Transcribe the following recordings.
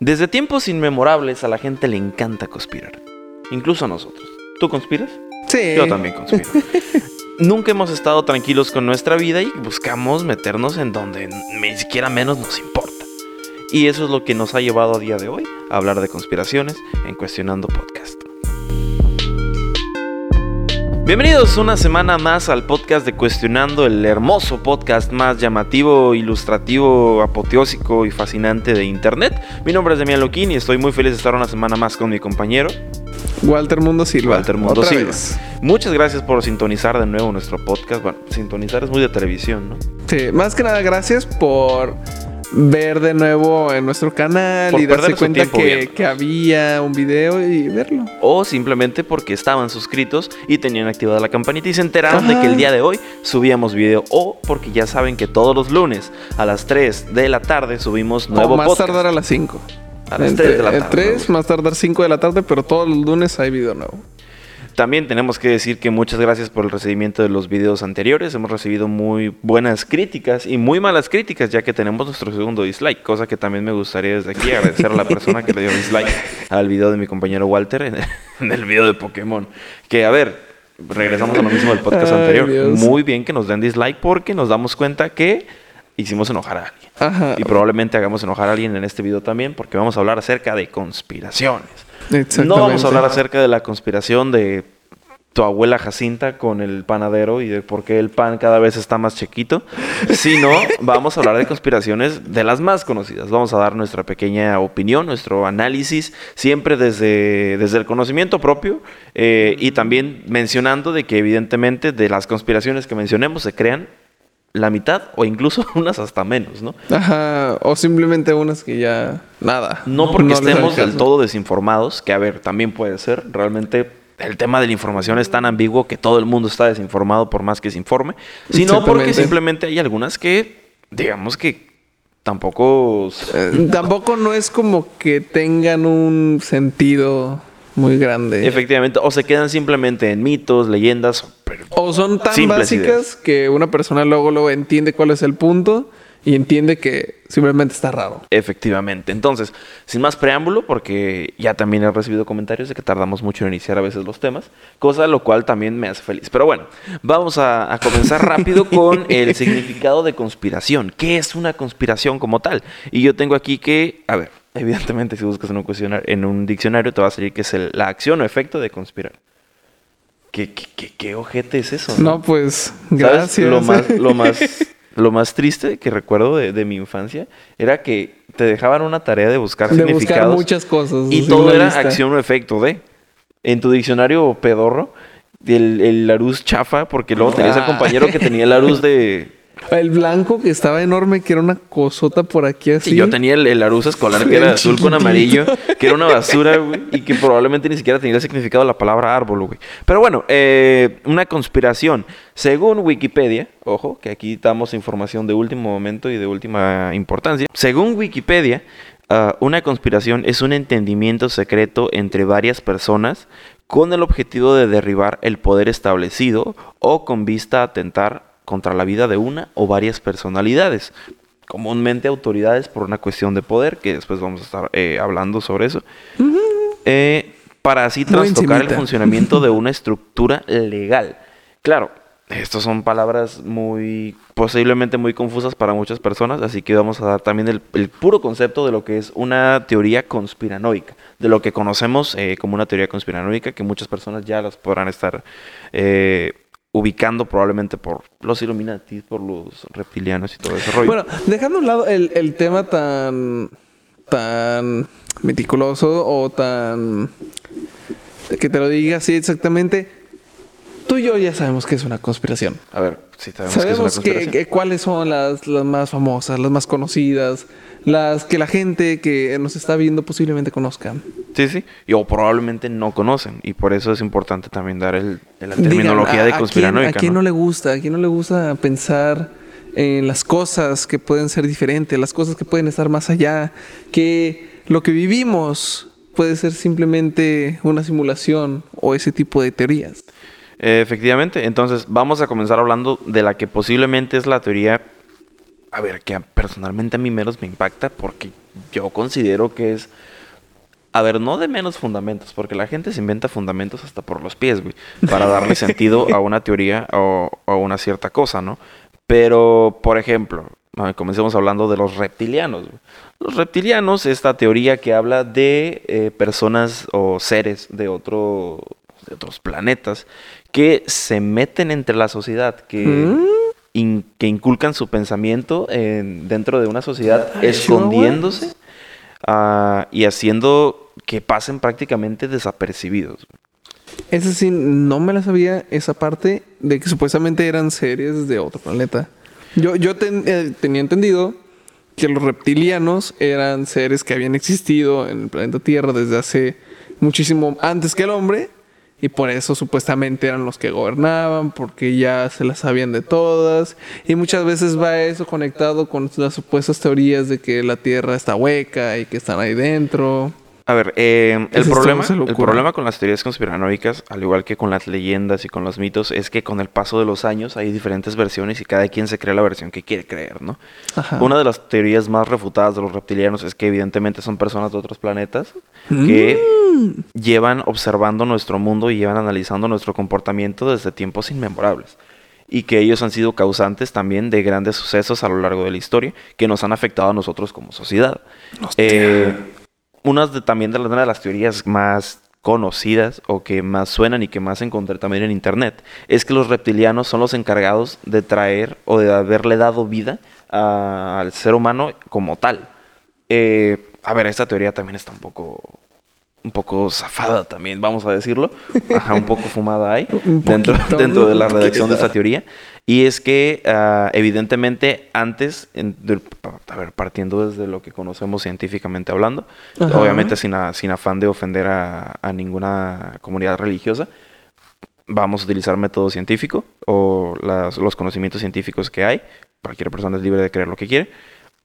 Desde tiempos inmemorables a la gente le encanta conspirar. Incluso a nosotros. ¿Tú conspiras? Sí. Yo también conspiro. Nunca hemos estado tranquilos con nuestra vida y buscamos meternos en donde ni siquiera menos nos importa. Y eso es lo que nos ha llevado a día de hoy a hablar de conspiraciones en Cuestionando Podcast. Bienvenidos una semana más al podcast de Cuestionando, el hermoso podcast más llamativo, ilustrativo, apoteósico y fascinante de internet. Mi nombre es Demian Loquín y estoy muy feliz de estar una semana más con mi compañero Walter Mundo Silva. Walter Mundo Otra Silva. vez. Muchas gracias por sintonizar de nuevo nuestro podcast. Bueno, sintonizar es muy de televisión, ¿no? Sí, más que nada, gracias por ver de nuevo en nuestro canal Por y darse cuenta que, había un video y verlo. O simplemente porque estaban suscritos y tenían activada la campanita y se enteraron de que el día de hoy subíamos video. O porque ya saben que todos los lunes a las 3 de la tarde subimos nuevo o más podcast. tardar a las 5. A las 3 de la tarde. 3, más tardar 5 de la tarde, pero todos los lunes hay video nuevo. También tenemos que decir que muchas gracias por el recibimiento de los videos anteriores. Hemos recibido muy buenas críticas y muy malas críticas, ya que tenemos nuestro segundo dislike, cosa que también me gustaría desde aquí agradecer a la persona que le dio dislike al video de mi compañero Walter en, en el video de Pokémon. Que a ver, regresamos a lo mismo del podcast Ay, anterior. Dios. Muy bien que nos den dislike porque nos damos cuenta que hicimos enojar a alguien. Ajá. Y probablemente hagamos enojar a alguien en este video también porque vamos a hablar acerca de conspiraciones. No vamos a hablar acerca de la conspiración de tu abuela Jacinta con el panadero y de por qué el pan cada vez está más chiquito, sino vamos a hablar de conspiraciones de las más conocidas. Vamos a dar nuestra pequeña opinión, nuestro análisis, siempre desde, desde el conocimiento propio eh, y también mencionando de que evidentemente de las conspiraciones que mencionemos se crean la mitad o incluso unas hasta menos, ¿no? Ajá. O simplemente unas que ya. Nada. No porque estemos del todo desinformados, que a ver, también puede ser. Realmente el tema de la información es tan ambiguo que todo el mundo está desinformado por más que se informe, sino porque simplemente hay algunas que, digamos que tampoco... Eh, tampoco no es como que tengan un sentido muy grande. Efectivamente, o se quedan simplemente en mitos, leyendas, pero O son tan básicas ideas. que una persona luego, luego entiende cuál es el punto y entiende que simplemente está raro. Efectivamente. Entonces, sin más preámbulo, porque ya también he recibido comentarios de que tardamos mucho en iniciar a veces los temas, cosa lo cual también me hace feliz. Pero bueno, vamos a, a comenzar rápido con el significado de conspiración. ¿Qué es una conspiración como tal? Y yo tengo aquí que, a ver, evidentemente si buscas en un, en un diccionario te va a salir que es el- la acción o efecto de conspirar. ¿Qué, qué, qué, qué ojete es eso? No, pues, ¿Sabes? gracias. Lo más, lo más, lo más triste que recuerdo de, de mi infancia era que te dejaban una tarea de buscar de buscar significados muchas cosas. y todo era lista. acción o efecto de. En tu diccionario pedorro, el, el Larus chafa, porque luego tenías el Ah. compañero que tenía el Larus de... El blanco que estaba enorme, que era una cosota por aquí así. Y yo tenía el, el Larus escolar que era El azul con amarillo, que era una basura, güey, y que probablemente ni siquiera tenía el significado de la palabra árbol, güey. Pero bueno, eh, una conspiración. Según Wikipedia, ojo, que aquí damos información de último momento y de última importancia. Según Wikipedia, ah, una conspiración es un entendimiento secreto entre varias personas con el objetivo de derribar el poder establecido o con vista a atentar contra la vida de una o varias personalidades. Comúnmente autoridades por una cuestión de poder, que después vamos a estar eh, hablando sobre eso, eh, para así trastocar el funcionamiento de una estructura legal. Claro, estas son palabras muy, posiblemente muy confusas para muchas personas, así que vamos a dar también el, el puro concepto de lo que es una teoría conspiranoica, de lo que conocemos eh, como una teoría conspiranoica, que muchas personas ya las podrán estar eh, ubicando probablemente por los Illuminati, por los reptilianos y todo ese rollo. Bueno, dejando a un lado el, el tema tan, tan meticuloso o tan... que te lo diga así exactamente, tú y yo ya sabemos que es una conspiración. A ver, si sabemos, que es una Sabemos que, cuáles son las, las más famosas, las más conocidas, las que la gente que nos está viendo posiblemente conozca. Sí, sí. Y, o probablemente no conocen. Y por eso es importante también dar el, la Digan, terminología ¿a- de a conspiranoica. quién, ¿A quién ¿no? no le gusta? ¿A quién no le gusta pensar en las cosas que pueden ser diferentes, las cosas que pueden estar más allá, que lo que vivimos puede ser simplemente una simulación o ese tipo de teorías? Eh, efectivamente. Entonces, vamos a comenzar hablando de la que posiblemente es la teoría. A ver, que personalmente a mí menos me impacta porque yo considero que es a ver, no de menos fundamentos, porque la gente se inventa fundamentos hasta por los pies, güey, para darle sentido a una teoría o a una cierta cosa, ¿no? Pero, por ejemplo, comencemos hablando de los reptilianos. Los reptilianos, esta teoría que habla de eh, personas o seres de, otro, de otros planetas que se meten entre la sociedad, que, ¿Mm? que inculcan su pensamiento en, dentro de una sociedad, escondiéndose ah, y haciendo que pasen prácticamente desapercibidos. Esa sí, no me la sabía esa parte de que supuestamente eran seres de otro planeta. Yo, yo eh, tenía entendido que los reptilianos eran seres que habían existido en el planeta Tierra desde hace muchísimo antes que el hombre y por eso supuestamente eran los que gobernaban, porque ya se las sabían de todas. Y muchas veces va eso conectado con las supuestas teorías de que la Tierra está hueca y que están ahí dentro. A ver, eh, el, problema, el problema con las teorías conspiranoicas, al igual que con las leyendas y con los mitos, es que con el paso de los años hay diferentes versiones y cada quien se cree la versión que quiere creer, ¿no? Una de las teorías más refutadas de los reptilianos es que evidentemente son personas de otros planetas que mm. llevan observando nuestro mundo y llevan analizando nuestro comportamiento desde tiempos inmemorables y que ellos han sido causantes también de grandes sucesos a lo largo de la historia que nos han afectado a nosotros como sociedad. Eh, una de, también de, una de las teorías más conocidas o que más suenan y que más encontré también en internet es que los reptilianos son los encargados de traer o de haberle dado vida al ser humano como tal. Eh, a ver, esta teoría también está un poco un poco zafada también, vamos a decirlo. Ajá, un poco fumada ahí dentro, dentro de la redacción de esta teoría. Y es que, ah, evidentemente, antes, a ver, partiendo desde lo que conocemos científicamente hablando, obviamente sin, sin, afán de ofender a, ninguna comunidad religiosa, vamos a utilizar método científico o los conocimientos científicos que hay. Cualquier persona es libre de creer lo que quiere.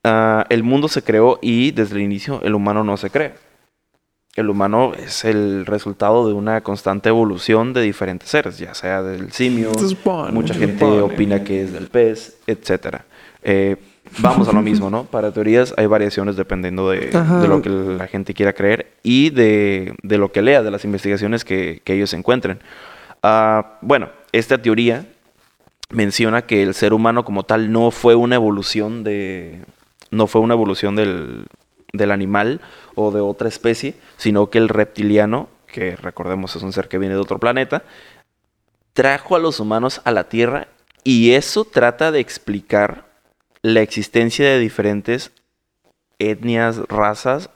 Ah, el mundo se creó y desde el inicio el humano no se cree el humano es el resultado de una constante evolución de diferentes seres, ya sea del simio, mucha gente opina que es del pez, etc. Eh, vamos a lo mismo, ¿no? Para teorías hay variaciones dependiendo de, lo que la gente quiera creer y de, lo que lea, de las investigaciones que, ellos encuentren. Ah, bueno, esta teoría menciona que el ser humano como tal no fue una evolución de... no fue una evolución del, del animal o de otra especie, sino que el reptiliano, que recordemos es un ser que viene de otro planeta, trajo a los humanos a la Tierra y eso trata de explicar la existencia de diferentes etnias, razas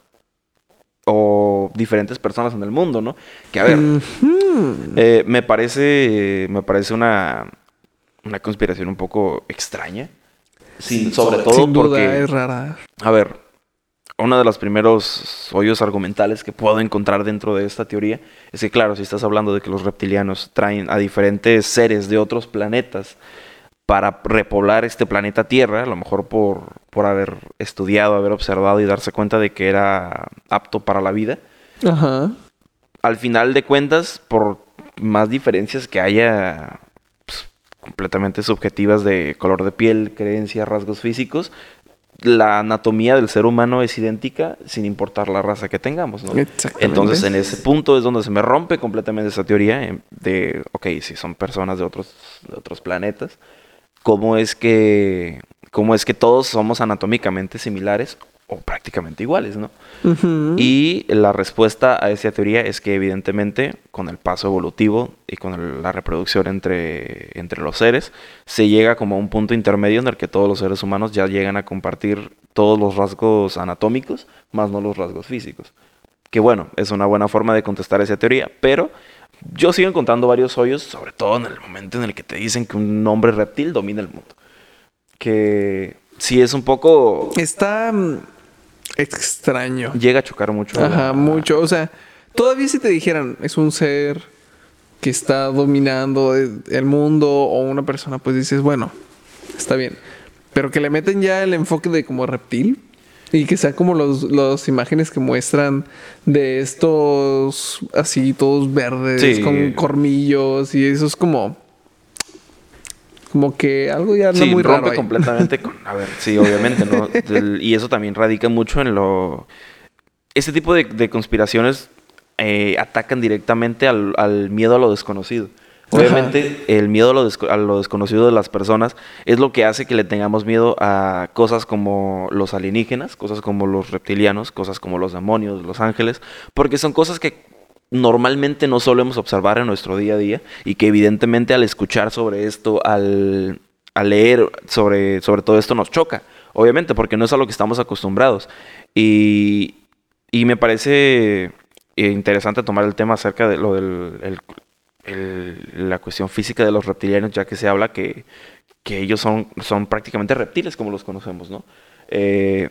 o diferentes personas en el mundo, ¿no? Que a ver, eh, me parece, me parece una, una conspiración un poco extraña. sobre, todo porque es rara. A ver, uno de los primeros hoyos argumentales que puedo encontrar dentro de esta teoría es que, claro, si estás hablando de que los reptilianos traen a diferentes seres de otros planetas para repoblar este planeta Tierra, a lo mejor por, por haber estudiado, haber observado y darse cuenta de que era apto para la vida. Ajá. Al final de cuentas, por más diferencias que haya pues, completamente subjetivas de color de piel, creencias, rasgos físicos, la anatomía del ser humano es idéntica sin importar la raza que tengamos, ¿no? Entonces, en ese punto es donde se me rompe completamente esa teoría eh, de, ok, si son personas de otros, de otros planetas, ¿cómo es que, cómo es que todos somos anatómicamente similares o prácticamente iguales, ¿no? Y la respuesta a esa teoría es que evidentemente con el paso evolutivo y con la reproducción entre, entre los seres, se llega como a un punto intermedio en el que todos los seres humanos ya llegan a compartir todos los rasgos anatómicos, más no los rasgos físicos. Que bueno, es una buena forma de contestar esa teoría, pero yo sigo encontrando varios hoyos, sobre todo en el momento en el que te dicen que un hombre reptil domina el mundo. Que sí es un poco... Está mm, extraño. Llega a chocar mucho. Ajá, mucho. O sea, todavía si te dijeran, es un ser que está dominando el mundo o una persona, pues dices, bueno, está bien. Pero que le meten ya el enfoque de como reptil y que sea como los, las imágenes que muestran de estos así todos verdes con cormillos y eso es como Como que algo ya sí, muy rompe raro completamente con... A ver, sí, obviamente, ¿no? Y eso también radica mucho en lo... Este tipo de, de conspiraciones eh, atacan directamente al, al miedo a lo desconocido. Obviamente, el miedo a lo, a lo desconocido de las personas es lo que hace que le tengamos miedo a cosas como los alienígenas, cosas como los reptilianos, cosas como los demonios, los ángeles, porque son cosas que normalmente no solemos observar en nuestro día a día y que evidentemente al escuchar sobre esto, al, al leer sobre, sobre todo esto nos choca, obviamente, porque no es a lo que estamos acostumbrados. Y, y me parece eh, interesante tomar el tema acerca de lo del el- el- la cuestión física de los reptilianos, ya que se habla que, que ellos son, son prácticamente reptiles como los conocemos, ¿no? Eh,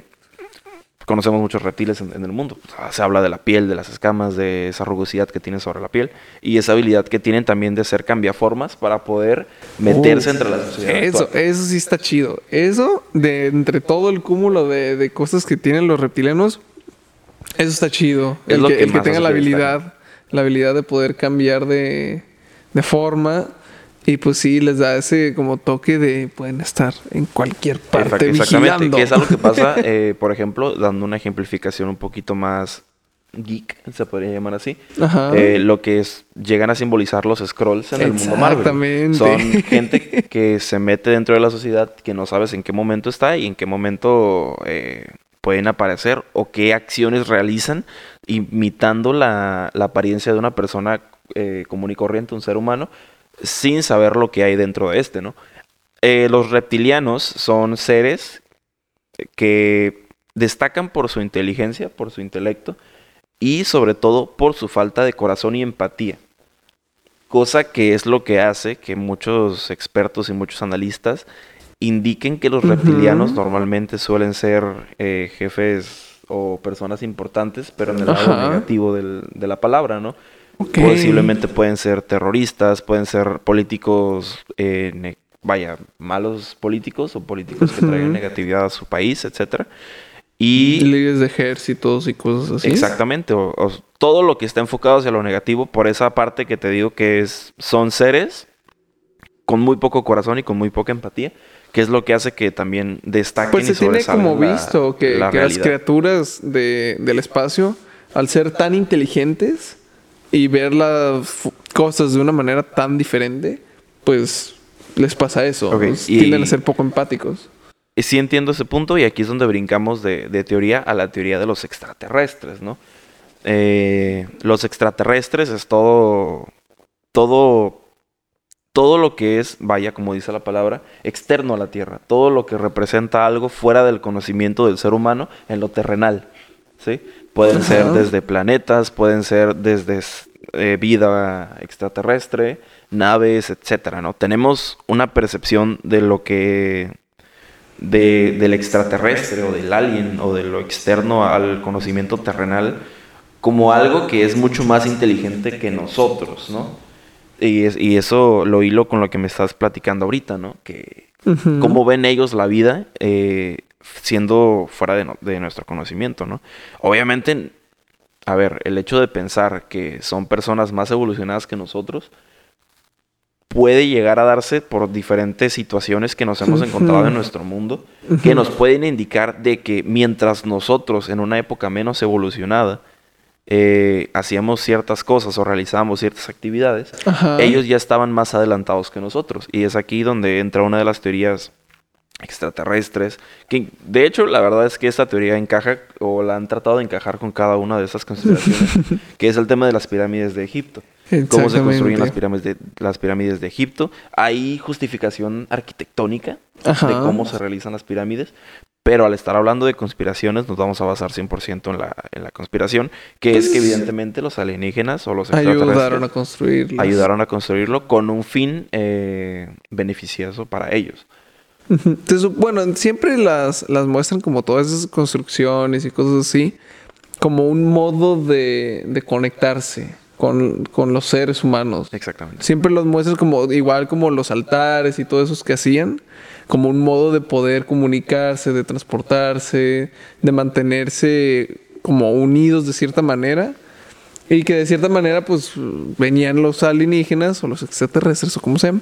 conocemos muchos reptiles en, en el mundo. O sea, se habla de la piel, de las escamas, de esa rugosidad que tienen sobre la piel y esa habilidad que tienen también de ser cambiaformas para poder meterse Uf, entre la sociedad. Eso, actual. eso sí está chido. Eso, de entre todo el cúmulo de, de cosas que tienen los reptilianos, eso está chido. Es el que, que el que más tenga la habilidad, la habilidad de poder cambiar de, de forma. Y pues sí, les da ese como toque de pueden estar en cualquier parte Exact- Exactamente, vigilando. que es algo que pasa, eh, por ejemplo, dando una ejemplificación un poquito más geek, se podría llamar así, Ajá. eh, lo que es, llegan a simbolizar los scrolls en el mundo Marvel. Exactamente. Son gente que se mete dentro de la sociedad que no sabes en qué momento está y en qué momento eh, pueden aparecer o qué acciones realizan imitando la, la apariencia de una persona eh, común y corriente, un ser humano, sin saber lo que hay dentro de este, ¿no? Eh, los reptilianos son seres que destacan por su inteligencia, por su intelecto y sobre todo por su falta de corazón y empatía. Cosa que es lo que hace que muchos expertos y muchos analistas indiquen que los reptilianos normalmente suelen ser eh, jefes o personas importantes, pero en el lado Ajá. negativo del- de la palabra, ¿no? Ok. Posiblemente pueden ser terroristas, pueden ser políticos, eh, vaya, malos políticos o políticos que traigan negatividad a su país, etcétera. Y líderes de ejércitos y cosas así. exactamente, o- o todo lo que está enfocado hacia lo negativo, por esa parte que te digo que es, son seres con muy poco corazón y con muy poca empatía, que es lo que hace que también destaquen Pues y se tiene como la- visto que, la que las criaturas de- del espacio, al ser tan inteligentes y ver las cosas de una manera tan diferente, pues les pasa eso. Y- Tienden a ser poco empáticos. Y Sí entiendo ese punto y aquí es donde brincamos de, de teoría a la teoría de los extraterrestres, ¿no? Eh, los extraterrestres es todo, todo, todo lo que es, vaya, como dice la palabra, externo a la Tierra, todo lo que representa algo fuera del conocimiento del ser humano en lo terrenal, ¿sí? Pueden Ajá. ser desde planetas, pueden ser desde eh, vida extraterrestre, naves, etcétera, ¿no? Tenemos una percepción de lo que de- del extraterrestre o del alien o de lo externo al conocimiento terrenal como algo que es mucho más inteligente que nosotros, ¿no? Y, es- y eso lo hilo con lo que me estás platicando ahorita, ¿no? Que cómo ven ellos la vida eh, siendo fuera de, no- de nuestro conocimiento, ¿no? Obviamente, a ver, el hecho de pensar que son personas más evolucionadas que nosotros puede llegar a darse por diferentes situaciones que nos hemos encontrado en nuestro mundo, que nos pueden indicar de que mientras nosotros en una época menos evolucionada eh, hacíamos ciertas cosas o realizábamos ciertas actividades, Ajá. ellos ya estaban más adelantados que nosotros. Y es aquí donde entra una de las teorías extraterrestres, que de hecho la verdad es que esta teoría encaja o la han tratado de encajar con cada una de esas consideraciones, que es el tema de las pirámides de Egipto. Cómo se construyen las pirámides de, las pirámides de Egipto. Hay justificación arquitectónica Ajá. de cómo se realizan las pirámides, pero al estar hablando de conspiraciones nos vamos a basar 100% en la, en la conspiración, que es que Pues, evidentemente los alienígenas o los extraterrestres Ayudaron a construir. ayudaron a construirlo con un fin eh, beneficioso para ellos. Entonces, bueno, siempre las, las muestran como todas esas construcciones y cosas así, como un modo de, de conectarse con, con los seres humanos. Exactamente. Siempre los muestran como igual como los altares y todos esos que hacían, como un modo de poder comunicarse, de transportarse, de mantenerse como unidos de cierta manera. Y que de cierta manera, pues, venían los alienígenas o los extraterrestres o como sean,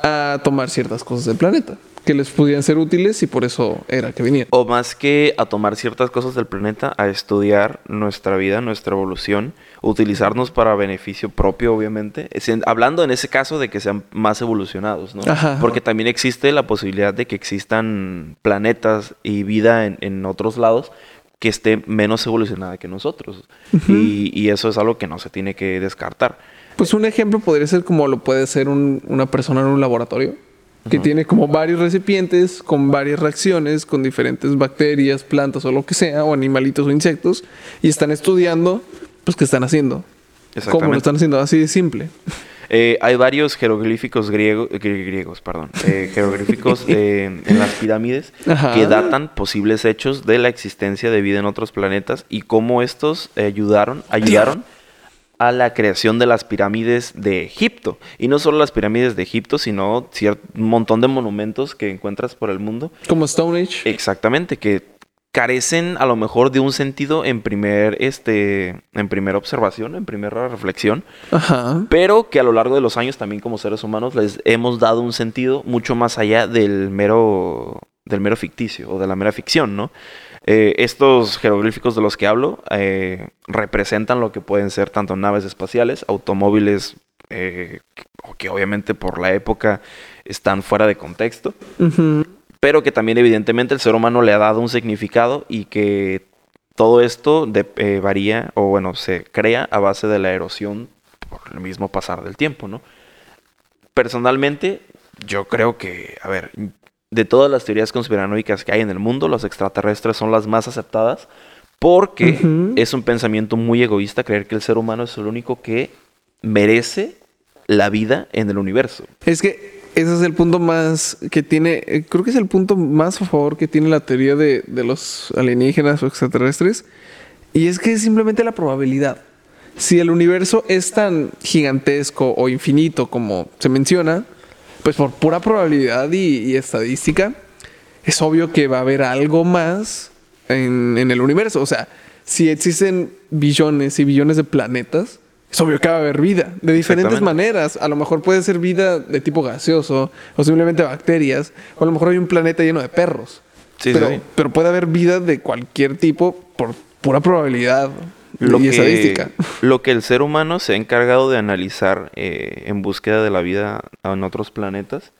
a tomar ciertas cosas del planeta que les podían ser útiles y por eso era que venían. O más que a tomar ciertas cosas del planeta, a estudiar nuestra vida, nuestra evolución, utilizarnos para beneficio propio, obviamente. Es en- hablando en ese caso de que sean más evolucionados, ¿no? Ajá. Porque también existe la posibilidad de que existan planetas y vida en, en otros lados que esté menos evolucionada que nosotros. y, y eso es algo que no se tiene que descartar. Pues un ejemplo podría ser como lo puede ser un- una persona en un laboratorio, que tiene como varios recipientes con varias reacciones, con diferentes bacterias, plantas o lo que sea, o animalitos o insectos, y están estudiando, pues, qué están haciendo. ¿Cómo lo están haciendo? Así de simple. Eh, hay varios jeroglíficos griegos, griegos, perdón, eh, jeroglíficos de- en las pirámides Ajá. que datan posibles hechos de la existencia de vida en otros planetas y cómo estos eh, ayudaron, ayudaron a la creación de las pirámides de Egipto. Y no solo las pirámides de Egipto, sino un montón de monumentos que encuentras por el mundo. Como Stone Age. Exactamente, que carecen a lo mejor de un sentido en primer, este, en primera observación, en primera reflexión Ajá. pero que a lo largo de los años también como seres humanos les hemos dado un sentido mucho más allá del mero del mero ficticio o de la mera ficción, ¿no? Eh, estos jeroglíficos de los que hablo eh, representan lo que pueden ser tanto naves espaciales, automóviles eh, que- obviamente por la época están fuera de contexto, pero que también evidentemente el ser humano le ha dado un significado y que todo esto de- varía o bueno, se crea a base de la erosión por el mismo pasar del tiempo, ¿no? Personalmente, yo creo que, a ver, de todas las teorías conspiranoicas que hay en el mundo, los extraterrestres son las más aceptadas porque es un pensamiento muy egoísta creer que el ser humano es el único que merece la vida en el universo. Es que ese es el punto más que tiene, eh, creo que es el punto más a favor que tiene la teoría de, de los alienígenas o extraterrestres. Y es que es simplemente la probabilidad. Si el universo es tan gigantesco o infinito como se menciona, pues por pura probabilidad y, y estadística, es obvio que va a haber algo más en, en el universo. O sea, si existen billones y billones de planetas, es obvio que va a haber vida de diferentes maneras. A lo mejor puede ser vida de tipo gaseoso o simplemente bacterias, o a lo mejor hay un planeta lleno de perros. Sí, pero, sí. pero puede haber vida de cualquier tipo por pura probabilidad Lo y que, estadística. lo que el ser humano se ha encargado de analizar eh, en búsqueda de la vida en otros planetas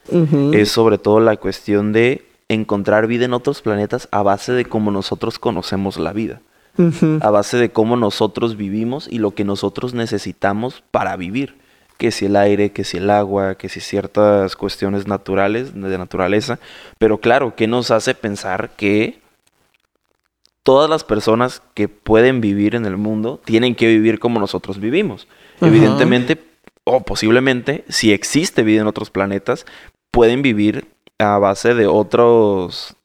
es sobre todo la cuestión de encontrar vida en otros planetas a base de cómo nosotros conocemos la vida, a base de cómo nosotros vivimos y lo que nosotros necesitamos para vivir. Que si el aire, que si el agua, que si ciertas cuestiones naturales, de naturaleza. Pero claro, ¿qué nos hace pensar que todas las personas que pueden vivir en el mundo tienen que vivir como nosotros vivimos? Evidentemente, o posiblemente, si existe vida en otros planetas, pueden vivir a base de otros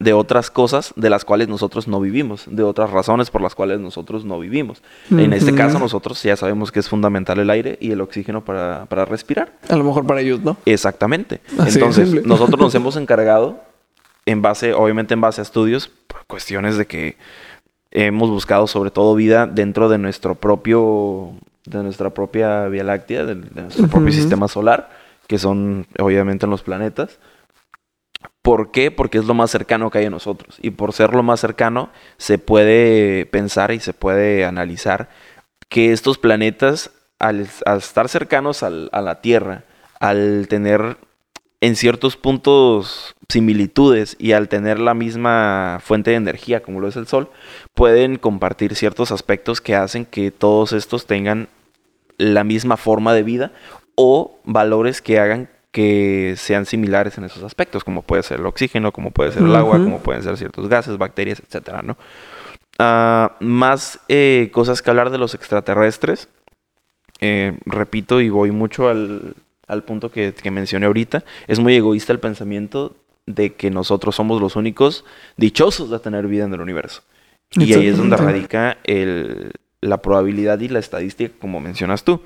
de otras cosas de las cuales nosotros no vivimos, de otras razones por las cuales nosotros no vivimos. En este caso nosotros ya sabemos que es fundamental el aire y el oxígeno para, para respirar. A lo mejor para ellos, ¿no? Exactamente. Así Entonces, nosotros nos hemos encargado, en base, obviamente en base a estudios, cuestiones de que hemos buscado sobre todo vida dentro de nuestro propio, de nuestra propia Vía Láctea, de, de nuestro propio sistema solar, que son obviamente los planetas. ¿Por qué? Porque es lo más cercano que hay a nosotros. Y por ser lo más cercano, se puede pensar y se puede analizar que estos planetas, al, al estar cercanos al- a la Tierra, al tener en ciertos puntos similitudes y al tener la misma fuente de energía como lo es el Sol, pueden compartir ciertos aspectos que hacen que todos estos tengan la misma forma de vida o valores que hagan que sean similares en esos aspectos, como puede ser el oxígeno, como puede ser el agua, como pueden ser ciertos gases, bacterias, etcétera, ¿no? Ah, más eh, cosas que hablar de los extraterrestres. Eh, repito y voy mucho al, al punto que, que mencioné ahorita. Es muy egoísta el pensamiento de que nosotros somos los únicos dichosos de tener vida en el universo. Y ahí es donde radica el- la probabilidad y la estadística, como mencionas tú.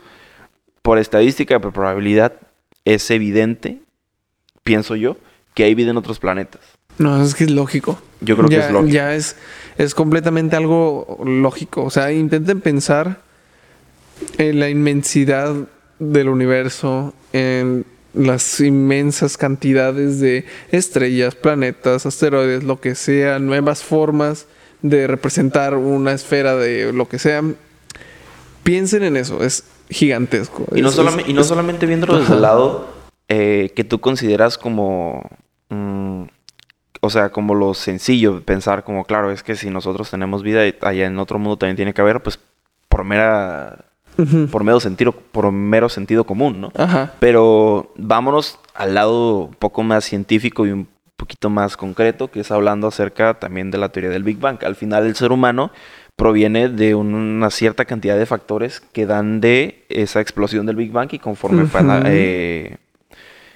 Por estadística, por probabilidad, es evidente, pienso yo, que hay vida en otros planetas. No, es que es lógico. Yo creo que es lógico. Ya es, es completamente algo lógico. O sea, intenten pensar en la inmensidad del universo, en las inmensas cantidades de estrellas, planetas, asteroides, lo que sea, nuevas formas de representar una esfera de lo que sea. Piensen en eso, es gigantesco. Y no, Es- solamente, es- y no solamente viéndolo desde el lado eh, que tú consideras como... mm, o sea, como lo sencillo de pensar como, claro, es que si nosotros tenemos vida y allá en otro mundo también tiene que haber, pues por mera... Por mero sentido, por mero sentido común, ¿no? Ajá. Pero vámonos al lado un poco más científico y un poquito más concreto, que es hablando acerca también de la teoría del Big Bang. Al final el ser humano proviene de un- una cierta cantidad de factores que dan de esa explosión del Big Bang y conforme, Ujú. eh,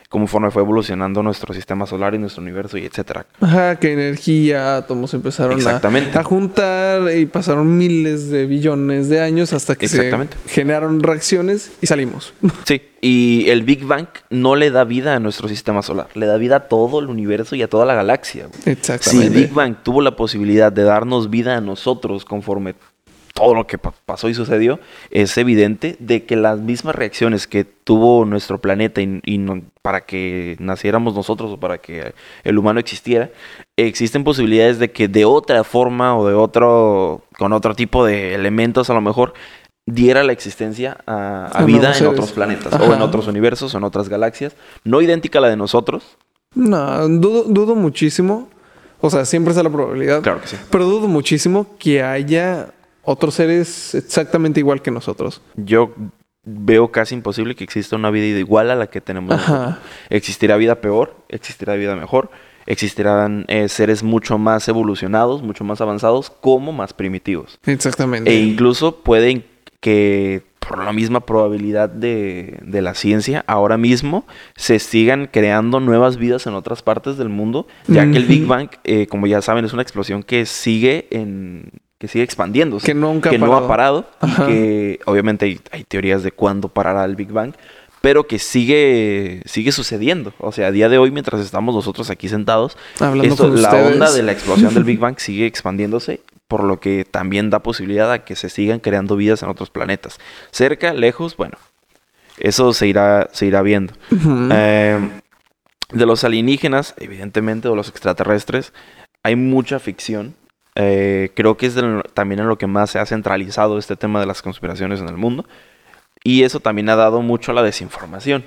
conforme fue evolucionando nuestro sistema solar y nuestro universo y etcétera. Ajá, que energía, átomos empezaron a, Exactamente. a juntar y pasaron miles de billones de años hasta que se Exactamente. generaron reacciones y salimos. Sí, y el Big Bang no le da vida a nuestro sistema solar, le da vida a todo el universo y a toda la galaxia. güey. Si el Exactamente. Big Bang tuvo la posibilidad de darnos vida a nosotros conforme todo lo que pa- pasó y sucedió, es evidente de que las mismas reacciones que tuvo nuestro planeta y, y no- para que naciéramos nosotros o para que el humano existiera, existen posibilidades de que de otra forma o de otro, con otro tipo de elementos a lo mejor, diera la existencia a, vida en otros planetas o en otros universos o en otras galaxias, no idéntica a la de nosotros. No, dudo, dudo muchísimo. O sea, siempre está la probabilidad. Claro que sí. Pero dudo muchísimo que haya otros seres exactamente igual que nosotros. Yo veo casi imposible que exista una vida igual a la que tenemos. Ajá. Existirá vida peor, existirá vida mejor, existirán eh, seres mucho más evolucionados, mucho más avanzados, como más primitivos. Exactamente. E incluso pueden que por la misma probabilidad de, de la ciencia, ahora mismo se sigan creando nuevas vidas en otras partes del mundo, ya que el. Big Bang, eh, como ya saben, es una explosión que sigue en que sigue expandiéndose, Que nunca ha que no ha parado. Ajá. que obviamente hay, hay teorías de cuándo parará el Big Bang, pero que sigue sigue sucediendo. O sea, a día de hoy mientras estamos nosotros aquí sentados, Hablando esto, con la ustedes. onda de la explosión del Big Bang sigue expandiéndose, por lo que también da posibilidad a que se sigan creando vidas en otros planetas. Cerca, lejos, bueno, eso se irá, se irá viendo. Eh, de los alienígenas, evidentemente, o los extraterrestres, hay mucha ficción. Eh, creo que es de también en lo que más se ha centralizado este tema de las conspiraciones en el mundo. Y eso también ha dado mucho a la desinformación.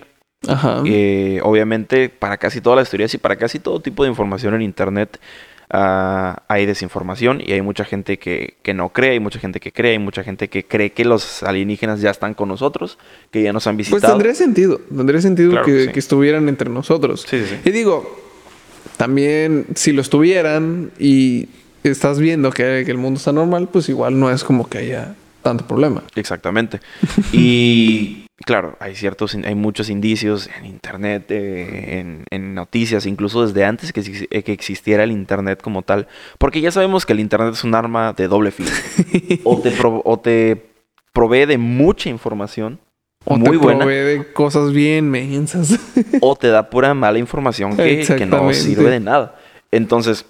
Ajá. Eh, obviamente, para casi todas las teorías y para casi todo tipo de información en Internet ah, hay desinformación y hay mucha gente que, que no cree, hay mucha gente que cree, hay mucha gente que cree que los alienígenas ya están con nosotros, que ya nos han Pues visitado. tendría sentido. Tendría sentido Claro que, que sí. que estuvieran entre nosotros. Sí, sí, sí. Y digo, también si lo estuvieran y estás viendo que, que el mundo está normal, pues igual no es como que haya tanto problema. Exactamente. Y claro, hay ciertos, hay muchos indicios en internet, eh, en, en noticias, incluso desde antes que, eh, que existiera el internet como tal. Porque ya sabemos que el internet es un arma de doble filo. o, te pro- o te provee de mucha información O muy te buena, provee de cosas bien mensas. o te da pura mala información que, que no sirve de nada. Entonces,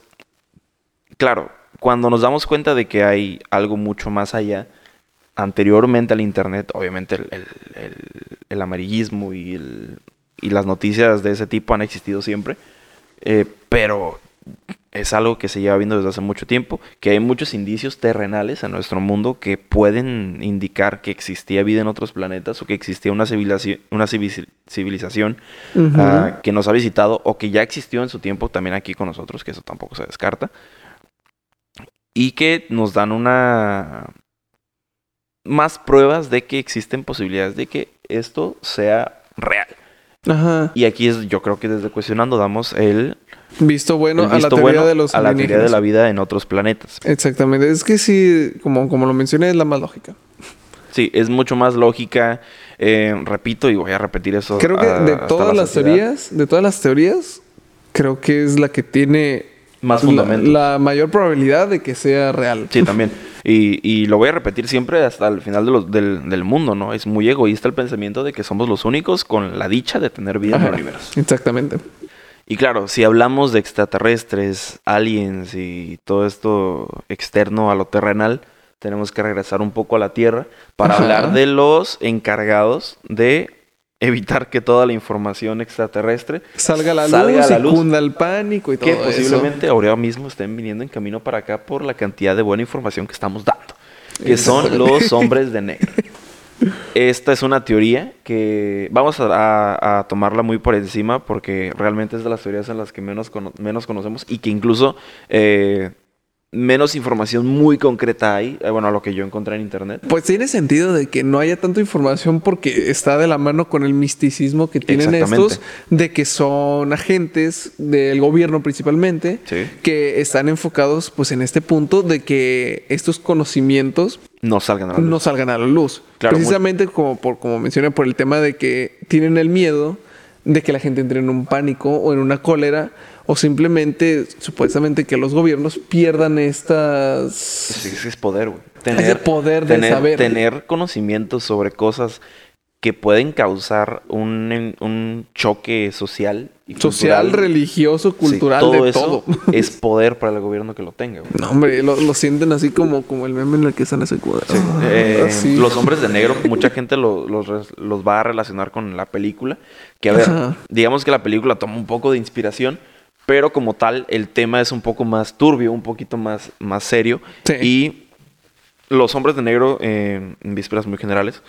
claro, cuando nos damos cuenta de que hay algo mucho más allá, anteriormente al Internet, obviamente el, el- el- el amarillismo y, las noticias de ese tipo han existido siempre, eh, pero es algo que se lleva viendo desde hace mucho tiempo, que hay muchos indicios terrenales en nuestro mundo que pueden indicar que existía vida en otros planetas o que existía una civilización, una ah, que nos ha visitado o que ya existió en su tiempo también aquí con nosotros, que eso tampoco se descarta, y que nos dan una más pruebas de que existen posibilidades de que esto sea real. Ajá. Y aquí es, yo creo que desde cuestionando damos el, Visto bueno el a la teoría bueno de los a la teoría de la vida en otros planetas. Exactamente. Es que sí, como, como lo mencioné, es la más lógica. Sí, es mucho más lógica. eh, repito y voy a repetir eso. Creo que a- de todas la las teorías, de todas las teorías, creo que es la que tiene Más fundamento. la mayor probabilidad de que sea real. Sí, también. Y, y lo voy a repetir siempre hasta el final de los- del, del mundo, ¿no? Es muy egoísta el pensamiento de que somos los únicos con la dicha de tener vida en el universo. Exactamente. Y claro, si hablamos de extraterrestres, aliens y todo esto externo a lo terrenal, tenemos que regresar un poco a la Tierra para Ajá. hablar de los encargados de evitar que toda la información extraterrestre Salga a la Salga luz a la y luz. cunda el pánico y todo que eso. posiblemente ahora mismo estén viniendo en camino para acá por la cantidad de buena información que estamos dando, que son los hombres de negro. Esta es una teoría que vamos a, a- a tomarla muy por encima porque realmente es de las teorías en las que menos, cono- menos conocemos y que incluso eh, menos información muy concreta hay, eh, bueno, a lo que yo encontré en internet. Pues tiene sentido de que no haya tanta información porque está de la mano con el misticismo que tienen estos, de que son agentes del gobierno principalmente, Sí. que están enfocados pues en este punto de que estos conocimientos No salgan a la luz. no salgan a la luz. Claro, Precisamente como, por, como mencioné, por el tema de que tienen el miedo de que la gente entre en un pánico o en una cólera o simplemente, supuestamente, que los gobiernos pierdan estas... Es, es- es poder, güey. Ese poder de tener, saber. Tener conocimientos sobre cosas que pueden causar un, un choque social y Social, cultural. religioso, Sí, cultural, todo de eso todo. es poder para el gobierno que lo tenga, güey. No, hombre, lo, lo sienten así como, como el meme en el que están ese cuadro. Eh, Así. Los hombres de negro, mucha gente lo- los, los va a relacionar con la película. Que a ver, Ajá. digamos que la película toma un poco de inspiración, pero como tal, el tema es un poco más turbio, un poquito más, más serio. Sí. Y los hombres de negro, eh, en vísperas muy generales,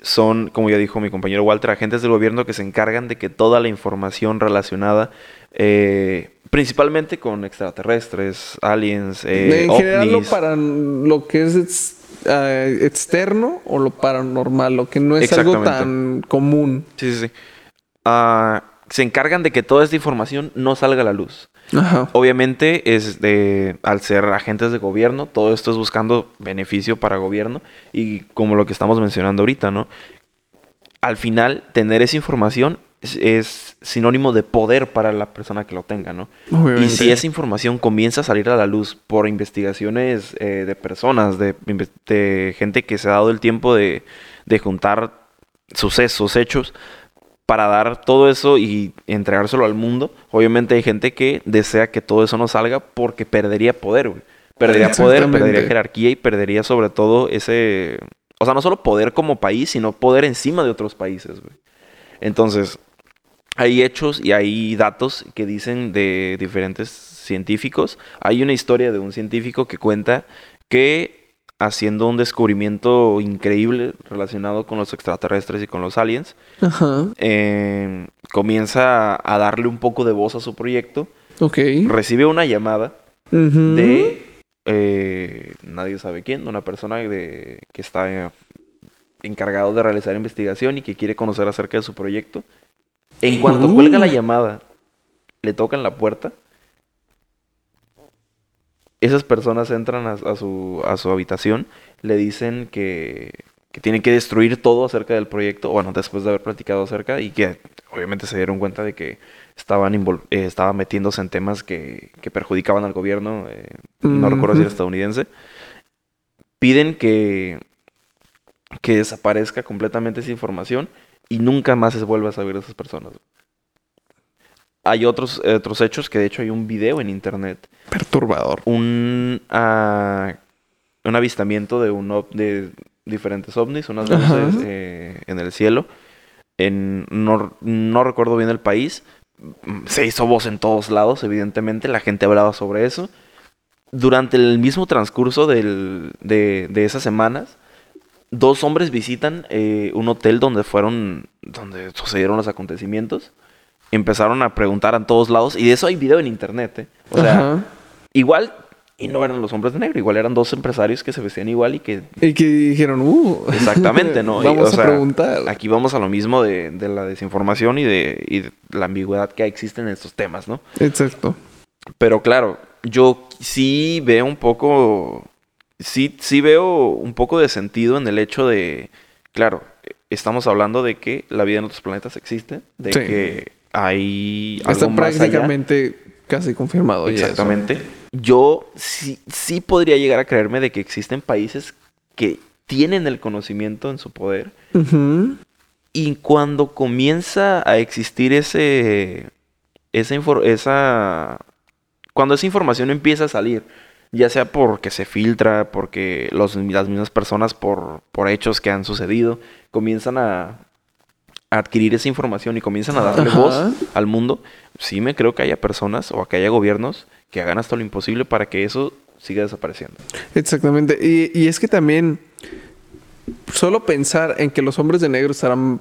son, como ya dijo mi compañero Walter, agentes del gobierno que se encargan de que toda la información relacionada, eh, principalmente con extraterrestres, aliens, eh, en general, lo, para, lo que es ex- ah, externo o lo paranormal, lo que no es algo tan común. Sí, sí, sí. Ah, se encargan de que toda esta información no salga a la luz. Ajá. Obviamente, es de, al ser agentes de gobierno, todo esto es buscando beneficio para gobierno y como lo que estamos mencionando ahorita, ¿no? Al final, tener esa información es, es sinónimo de poder para la persona que lo tenga, ¿no? Obviamente. Y si esa información comienza a salir a la luz por investigaciones eh, de personas, de gente que se ha dado el tiempo de, de juntar sucesos, hechos, para dar todo eso y entregárselo al mundo, obviamente hay gente que desea que todo eso no salga porque perdería poder, güey. Perdería poder, perdería jerarquía y perdería sobre todo ese... O sea, no solo poder como país, sino poder encima de otros países, güey. Entonces, hay hechos y hay datos que dicen de diferentes científicos. Hay una historia de un científico que cuenta que haciendo un descubrimiento increíble relacionado con los extraterrestres y con los aliens, Ajá. eh, comienza a darle un poco de voz a su proyecto, Ok. recibe una llamada de eh, nadie sabe quién, de una persona de, que está eh, encargado de realizar investigación y que quiere conocer acerca de su proyecto. En cuanto Uh. cuelga la llamada, le tocan la puerta. Esas personas entran a, a su, a su habitación, le dicen que, que tienen que destruir todo acerca del proyecto, bueno, después de haber platicado acerca, y que obviamente se dieron cuenta de que estaban, eh, estaban metiéndose en temas que, que perjudicaban al gobierno, eh, no recuerdo si era estadounidense. Piden que, que desaparezca completamente esa información y nunca más se vuelva a saber de esas personas. Hay otros, otros hechos que de hecho hay un video en internet Perturbador. un, ah, un avistamiento de, un de diferentes ovnis, unas luces eh, en el cielo. En, no, no recuerdo bien el país. Se hizo voz en todos lados, evidentemente. La gente hablaba sobre eso. Durante el mismo transcurso del- de, de esas semanas, dos hombres visitan eh, un hotel donde fueron, donde sucedieron los acontecimientos. Empezaron a preguntar a todos lados, y de eso hay video en internet, ¿eh? O sea, Ajá. Igual, y no eran los hombres de negro, igual eran dos empresarios que se vestían igual y que... Y que dijeron, uh. Exactamente, ¿no? Y, Vamos o sea, a preguntar. Aquí vamos a lo mismo de, de la desinformación y de, y de la ambigüedad que existe en estos temas, ¿no? Exacto. Pero claro, yo sí veo un poco... Sí, sí veo un poco de sentido en el hecho de... Claro, estamos hablando de que la vida en otros planetas existe, de Sí. que hay algo Está más allá. prácticamente casi confirmado. ya. Exactamente. Yo sí, sí podría llegar a creerme de que existen países que tienen el conocimiento en su poder y cuando comienza a existir ese esa esa cuando esa información empieza a salir ya sea porque se filtra, porque los, las mismas personas por, por hechos que han sucedido comienzan a adquirir esa información y comienzan a darle Ajá. voz al mundo, sí me creo que haya personas o que haya gobiernos que hagan hasta lo imposible para que eso siga desapareciendo. Exactamente. Y, y es que también solo pensar en que los hombres de negro estarán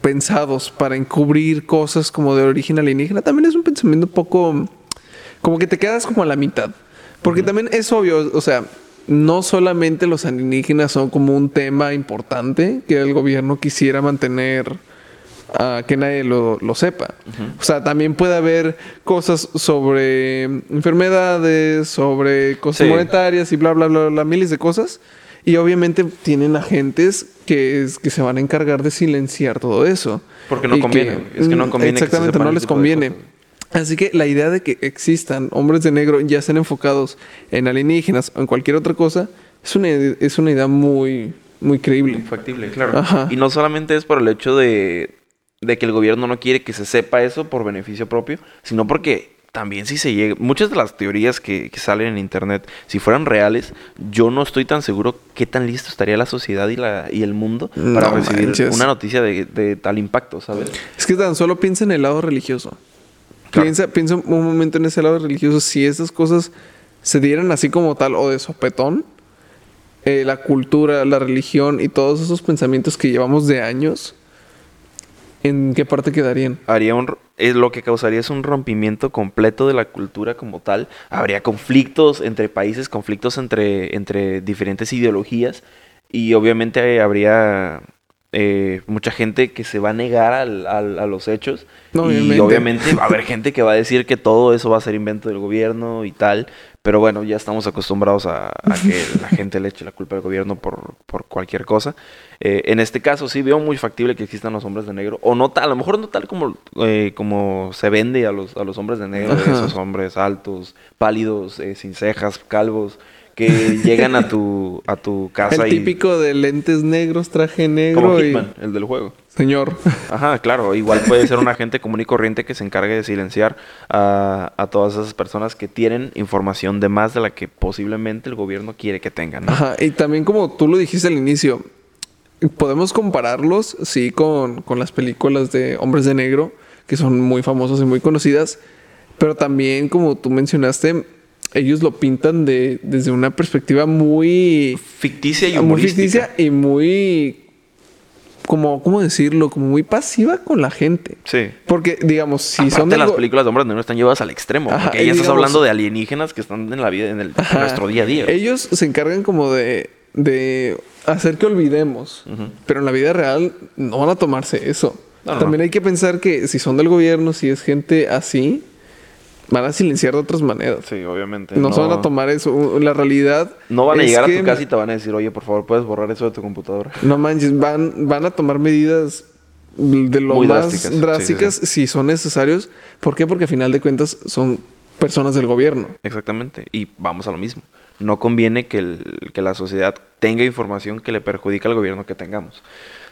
pensados para encubrir cosas como de origen alienígena también es un pensamiento un poco como que te quedas como a la mitad. Porque también es obvio, o sea, no solamente los alienígenas son como un tema importante que el gobierno quisiera mantener a que nadie lo, lo sepa. O sea, también puede haber cosas sobre enfermedades, sobre cosas Sí. monetarias y bla, bla, bla, bla, miles de cosas. Y obviamente tienen agentes que, es- que se van a encargar de silenciar todo eso. Porque no Y conviene, es que no conviene que se Exactamente, no les conviene. Así que la idea de que existan hombres de negro ya sean enfocados en alienígenas o en cualquier otra cosa es una, es una idea muy, muy creíble. Factible, claro. Ajá. Y no solamente es por el hecho de, de que el gobierno no quiere que se sepa eso por beneficio propio, sino porque también si se llega... Muchas de las teorías que, que salen en internet, si fueran reales, yo no estoy tan seguro qué tan listo estaría la sociedad y, la, y el mundo para No recibir manches. una noticia de, de tal impacto, ¿sabes? Es que tan solo piensa en el lado religioso. Claro. Piensa, piensa un momento en ese lado religioso. Si esas cosas se dieran así como tal o de sopetón, eh, la cultura, la religión y todos esos pensamientos que llevamos de años, ¿en qué parte quedarían? Haría un... Es lo que causaría es un rompimiento completo de la cultura como tal. Habría conflictos entre países, conflictos entre, entre diferentes ideologías y obviamente habría eh, mucha gente que se va a negar al- al- a los hechos No, y obviamente. va a haber gente que va a decir que todo eso va a ser invento del gobierno y tal. Pero bueno, ya estamos acostumbrados a, a que la gente le eche la culpa al gobierno por, por cualquier cosa. Eh, en este caso sí veo muy factible que existan los hombres de negro. O no tal, a lo mejor no tal como, eh, como se vende a los, a los hombres de negro. Ajá. Esos hombres altos, pálidos, eh, sin cejas, calvos, que llegan a tu, a tu casa El y... típico de lentes negros, traje negro Como y... Hitman, el del juego. Señor. Ajá, claro. Igual puede ser un agente común y corriente que se encargue de silenciar a, a todas esas personas que tienen información de más de la que posiblemente el gobierno quiere que tengan. ¿no? Ajá, y también como tú lo dijiste al inicio, podemos compararlos, sí, con, con las películas de Hombres de Negro, que son muy famosas y muy conocidas, pero también, como tú mencionaste, ellos lo pintan de, desde una perspectiva muy, Ficticia y muy humorística. ficticia y muy, como, ¿cómo decirlo? Como muy pasiva con la gente. Sí. Porque, digamos, si Aparte, son del las películas de hombres de negro están llevadas al extremo. Ajá, porque ya estás hablando de alienígenas que están en la vida, en, el, en nuestro día a día. Ellos se encargan como de, de hacer que olvidemos. Pero en la vida real no van a tomarse eso. No, no, También no. hay que pensar que si son del gobierno, si es gente así, van a silenciar de otras maneras. Sí, obviamente. No, se van a tomar eso. La realidad. No van a llegar a tu casa y te van a decir, oye, por favor, puedes borrar eso de tu computadora. No manches, van, van a tomar medidas de lo Muy más drásticas. Sí, drásticas, sí, si son necesarios. ¿Por qué? Porque a final de cuentas son personas del gobierno. Exactamente. Y vamos a lo mismo. No conviene que, el- que la sociedad tenga información que le perjudique al gobierno que tengamos.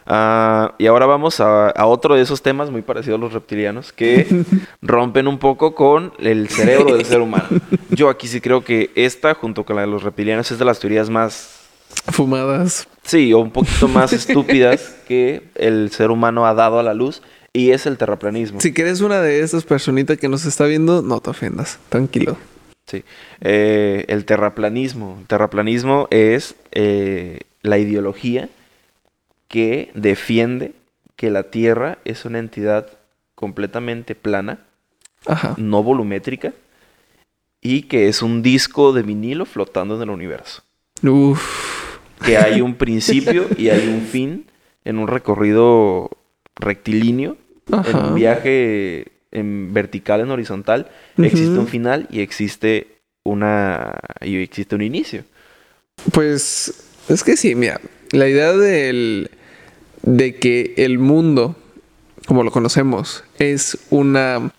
Ah, y ahora vamos a, a otro de esos temas muy parecidos a los reptilianos que rompen un poco con el cerebro del ser humano. Yo aquí sí creo que esta, junto con la de los reptilianos, es de las teorías más Fumadas. Sí, o un poquito más estúpidas que el ser humano ha dado a la luz y es el terraplanismo. Si quieres una de esas personitas que nos está viendo, no te ofendas. Tranquilo. Sí. Eh, el terraplanismo. El terraplanismo es eh, la ideología que defiende que la Tierra es una entidad completamente plana, Ajá. no volumétrica, y que es un disco de vinilo flotando en el universo. Uf. que hay un principio y hay un fin en un recorrido rectilíneo, en un viaje en vertical, en horizontal, existe un final y existe una y existe un inicio. Pues es que sí, mira, la idea del, de que el mundo, como lo conocemos, es una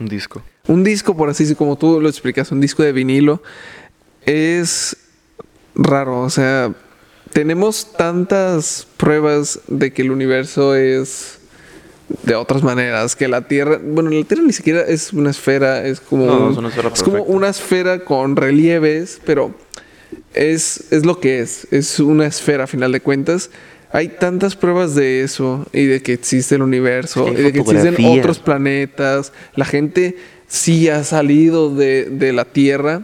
Un disco. un disco, por así decirlo, como tú lo explicas, un disco de vinilo, es raro. O sea, tenemos tantas pruebas de que el universo es de otras maneras, que la Tierra, bueno, la Tierra ni siquiera es una esfera, es como, No, un- es una esfera es como una esfera con relieves, pero es, es lo que es, es una esfera a final de cuentas. Hay tantas pruebas de eso y de que existe el universo y de que existen otros planetas. La gente sí ha salido de, de la Tierra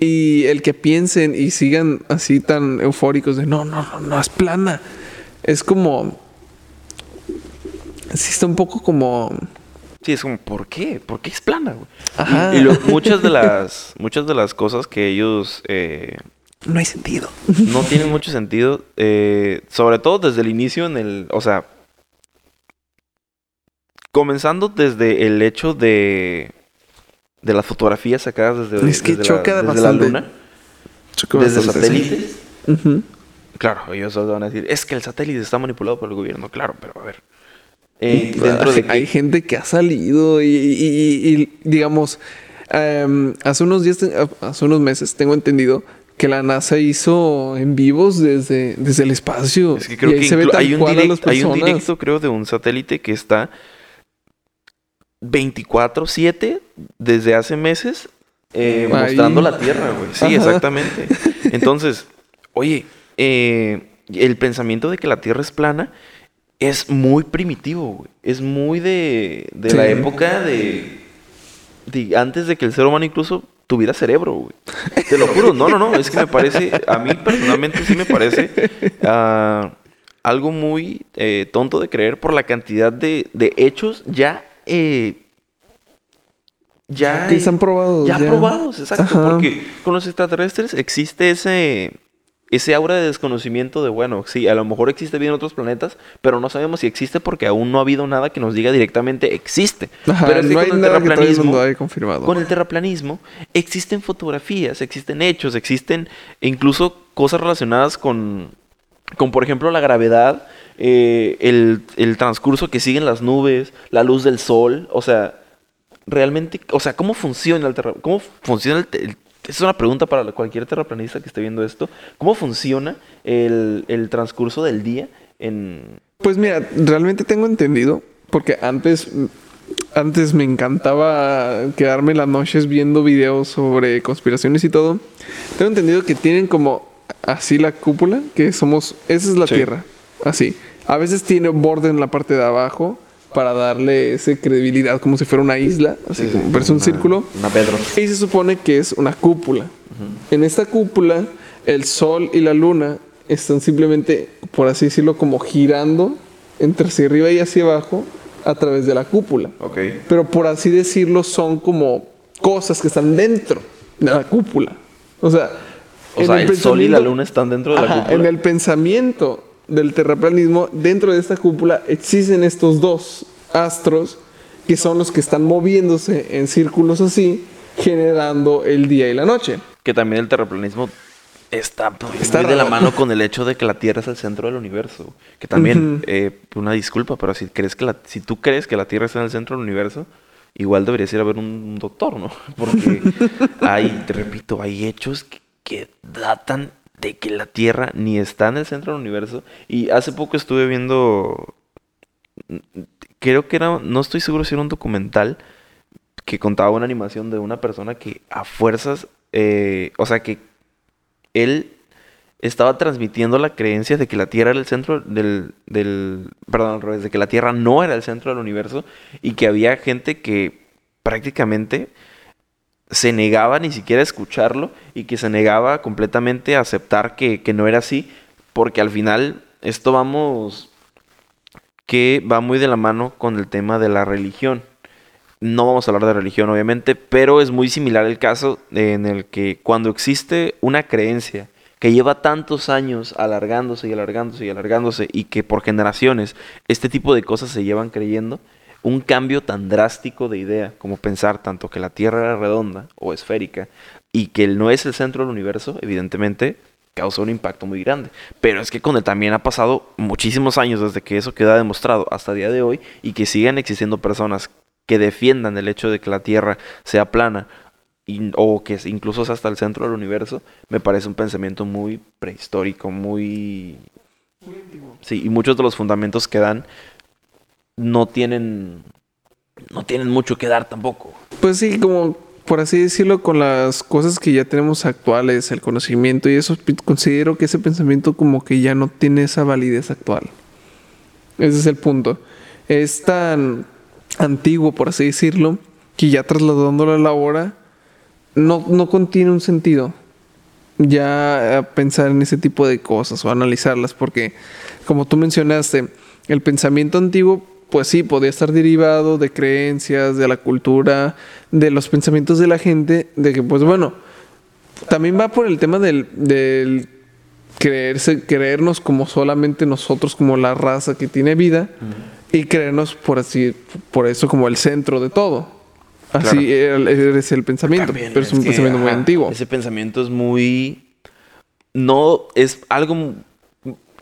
y el que piensen y sigan así tan eufóricos de no, no, no, no, es plana. Es como... Sí está un poco como... Sí, es como, ¿por qué? ¿Por qué es plana? Ajá. Y, y lo- muchas de las muchas de las cosas que ellos eh, No hay sentido. no tienen mucho sentido, eh, sobre todo desde el inicio en el, o sea, comenzando desde el hecho de de las fotografías sacadas desde, Es que desde choca la, desde la luna, desde satélites. Claro, ellos van a decir, es que el satélite está manipulado por el gobierno, claro, pero a ver. eh, dentro de hay que- gente que ha salido y, y- y- y, digamos, em, hace unos días, hace unos meses, tengo entendido que la NASA hizo en vivos desde, desde el espacio. Es que creo y ahí que se ve tal hay, un cual a las direct- hay un directo, creo, de un satélite que está 24-7 desde hace meses eh, mostrando la Tierra, güey. Sí, Ajá. exactamente. Entonces, oye, eh, el pensamiento de que la Tierra es plana es muy primitivo, güey. Es muy de, de la época de, de antes de que el ser humano incluso tuviera cerebro, güey. Te lo juro, no, no, no, es que me parece, a mí personalmente sí me parece ah, algo muy eh, tonto de creer por la cantidad de, de hechos ya, eh, ya, Que están probados. ya ya. probados, exacto, Ajá. porque con los extraterrestres existe ese, ese aura de desconocimiento de, bueno, sí, a lo mejor existe bien en otros planetas, pero no sabemos si existe porque aún no ha habido nada que nos diga directamente existe. Ajá, pero es que no hay con el nada que terraplanismo, confirmado. con el terraplanismo existen fotografías, existen hechos, existen incluso cosas relacionadas con, con por ejemplo, la gravedad, eh, el, el transcurso que siguen las nubes, la luz del sol, o sea, realmente, o sea, ¿cómo funciona el terra, cómo funciona el, el- es una pregunta para cualquier terraplanista que esté viendo esto. ¿Cómo funciona el, el transcurso del día en... Pues mira, realmente tengo entendido, porque antes, antes me encantaba quedarme las noches viendo videos sobre conspiraciones y todo. Tengo entendido que tienen como así la cúpula, que somos, esa es la Sí. Tierra, así. A veces tiene borde en la parte de abajo para darle esa credibilidad, como si fuera una isla, así como parece un círculo. Una Pedro. Y se supone que es una cúpula. En esta cúpula, el sol y la luna están simplemente, por así decirlo, como girando entre hacia arriba y hacia abajo a través de la cúpula. Ok. Pero por así decirlo, son como cosas que están dentro de la cúpula. O sea, O sea, el, sol y la luna están dentro de la Ajá, cúpula. En el pensamiento del terraplanismo, dentro de esta cúpula existen estos dos astros que son los que están moviéndose en círculos así, generando el día y la noche. Que también el terraplanismo está, muy Está de la mano con el hecho de que la Tierra es el centro del universo. Que también, eh, una disculpa, pero si crees que la, si tú crees que la Tierra está en el centro del universo, igual deberías ir a ver un doctor, ¿no? Porque hay, te repito, hay hechos que, que datan de que la Tierra ni está en el centro del universo. Y hace poco estuve viendo, creo que era, no estoy seguro si era un documental que contaba una animación de una persona que a fuerzas, eh, o sea que él estaba transmitiendo la creencia de que la Tierra era el centro del, del, perdón, al revés, de que la Tierra no era el centro del universo y que había gente que prácticamente se negaba ni siquiera a escucharlo y que se negaba completamente a aceptar que, que no era así, porque al final esto vamos, que va muy de la mano con el tema de la religión. No vamos a hablar de religión, obviamente, pero es muy similar el caso en el que cuando existe una creencia que lleva tantos años alargándose y alargándose y alargándose y que por generaciones este tipo de cosas se llevan creyendo, un cambio tan drástico de idea como pensar tanto que la Tierra era redonda o esférica y que no es el centro del universo, evidentemente causa un impacto muy grande. Pero es que con él también ha pasado muchísimos años desde que eso queda demostrado hasta el día de hoy y que sigan existiendo personas que defiendan el hecho de que la Tierra sea plana y- o que incluso sea hasta el centro del universo, me parece un pensamiento muy prehistórico, muy... Sí, y muchos de los fundamentos que dan no tienen no tienen mucho que dar tampoco. Pues sí, como por así decirlo, con las cosas que ya tenemos actuales, el conocimiento y eso, considero que ese pensamiento como que ya no tiene esa validez actual. Ese es el punto. Es tan antiguo, por así decirlo, que ya trasladándolo a la hora, no, no contiene un sentido. Ya pensar en ese tipo de cosas o analizarlas, porque como tú mencionaste, el pensamiento antiguo pues sí, podía estar derivado de creencias, de la cultura, de los pensamientos de la gente, de que pues bueno, también va por el tema del, del creerse, creernos como solamente nosotros, como la raza que tiene vida, y creernos por así, por eso como el centro de todo. Así es el pensamiento, pero es un pensamiento muy antiguo. Ese pensamiento es muy... No, es algo...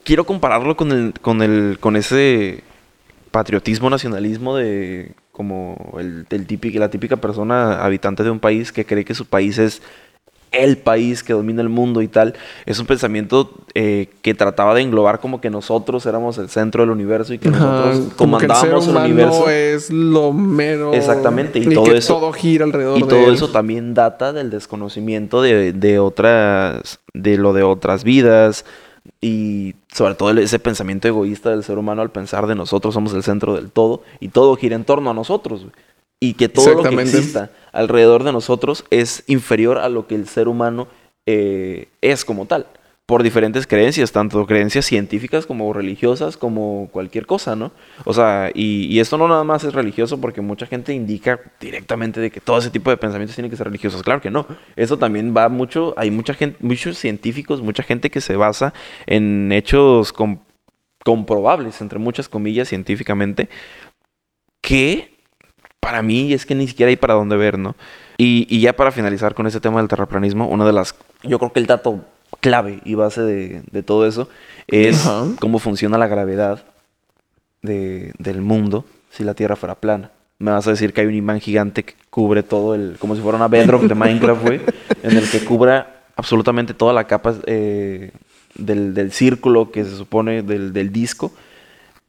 Quiero compararlo con el, con el, con ese patriotismo, nacionalismo de como el, típico, la típica persona habitante de un país que cree que su país es el país que domina el mundo y tal. Es un pensamiento eh, que trataba de englobar como que nosotros éramos el centro del universo y que nosotros comandábamos el, universo. es lo mero. Exactamente. Y, todo eso. Todo gira alrededor. Y todo eso también data del desconocimiento de, de otras. de lo de otras vidas y sobre todo ese pensamiento egoísta del ser humano al pensar de nosotros somos el centro del todo y todo gira en torno a nosotros. Y que todo lo que exista alrededor de nosotros es inferior a lo que el ser humano eh, es como tal por diferentes creencias, tanto creencias científicas como religiosas, como cualquier cosa, ¿no? O sea, y, esto no nada más es religioso porque mucha gente indica directamente de que todo ese tipo de pensamientos tienen que ser religiosos. Claro que no. Eso también va mucho, hay mucha gente, muchos científicos, mucha gente que se basa en hechos comprobables, entre muchas comillas, científicamente, que para mí es que ni siquiera hay para dónde ver, ¿no? Y, ya para finalizar con ese tema del terraplanismo, una de las, yo creo que el dato clave y base de, todo eso es cómo funciona la gravedad del mundo si la Tierra fuera plana. Me vas a decir que hay un imán gigante que cubre todo el... como si fuera una bedrock de Minecraft, güey, en el que cubra absolutamente toda la capa eh, del, círculo que se supone del, disco,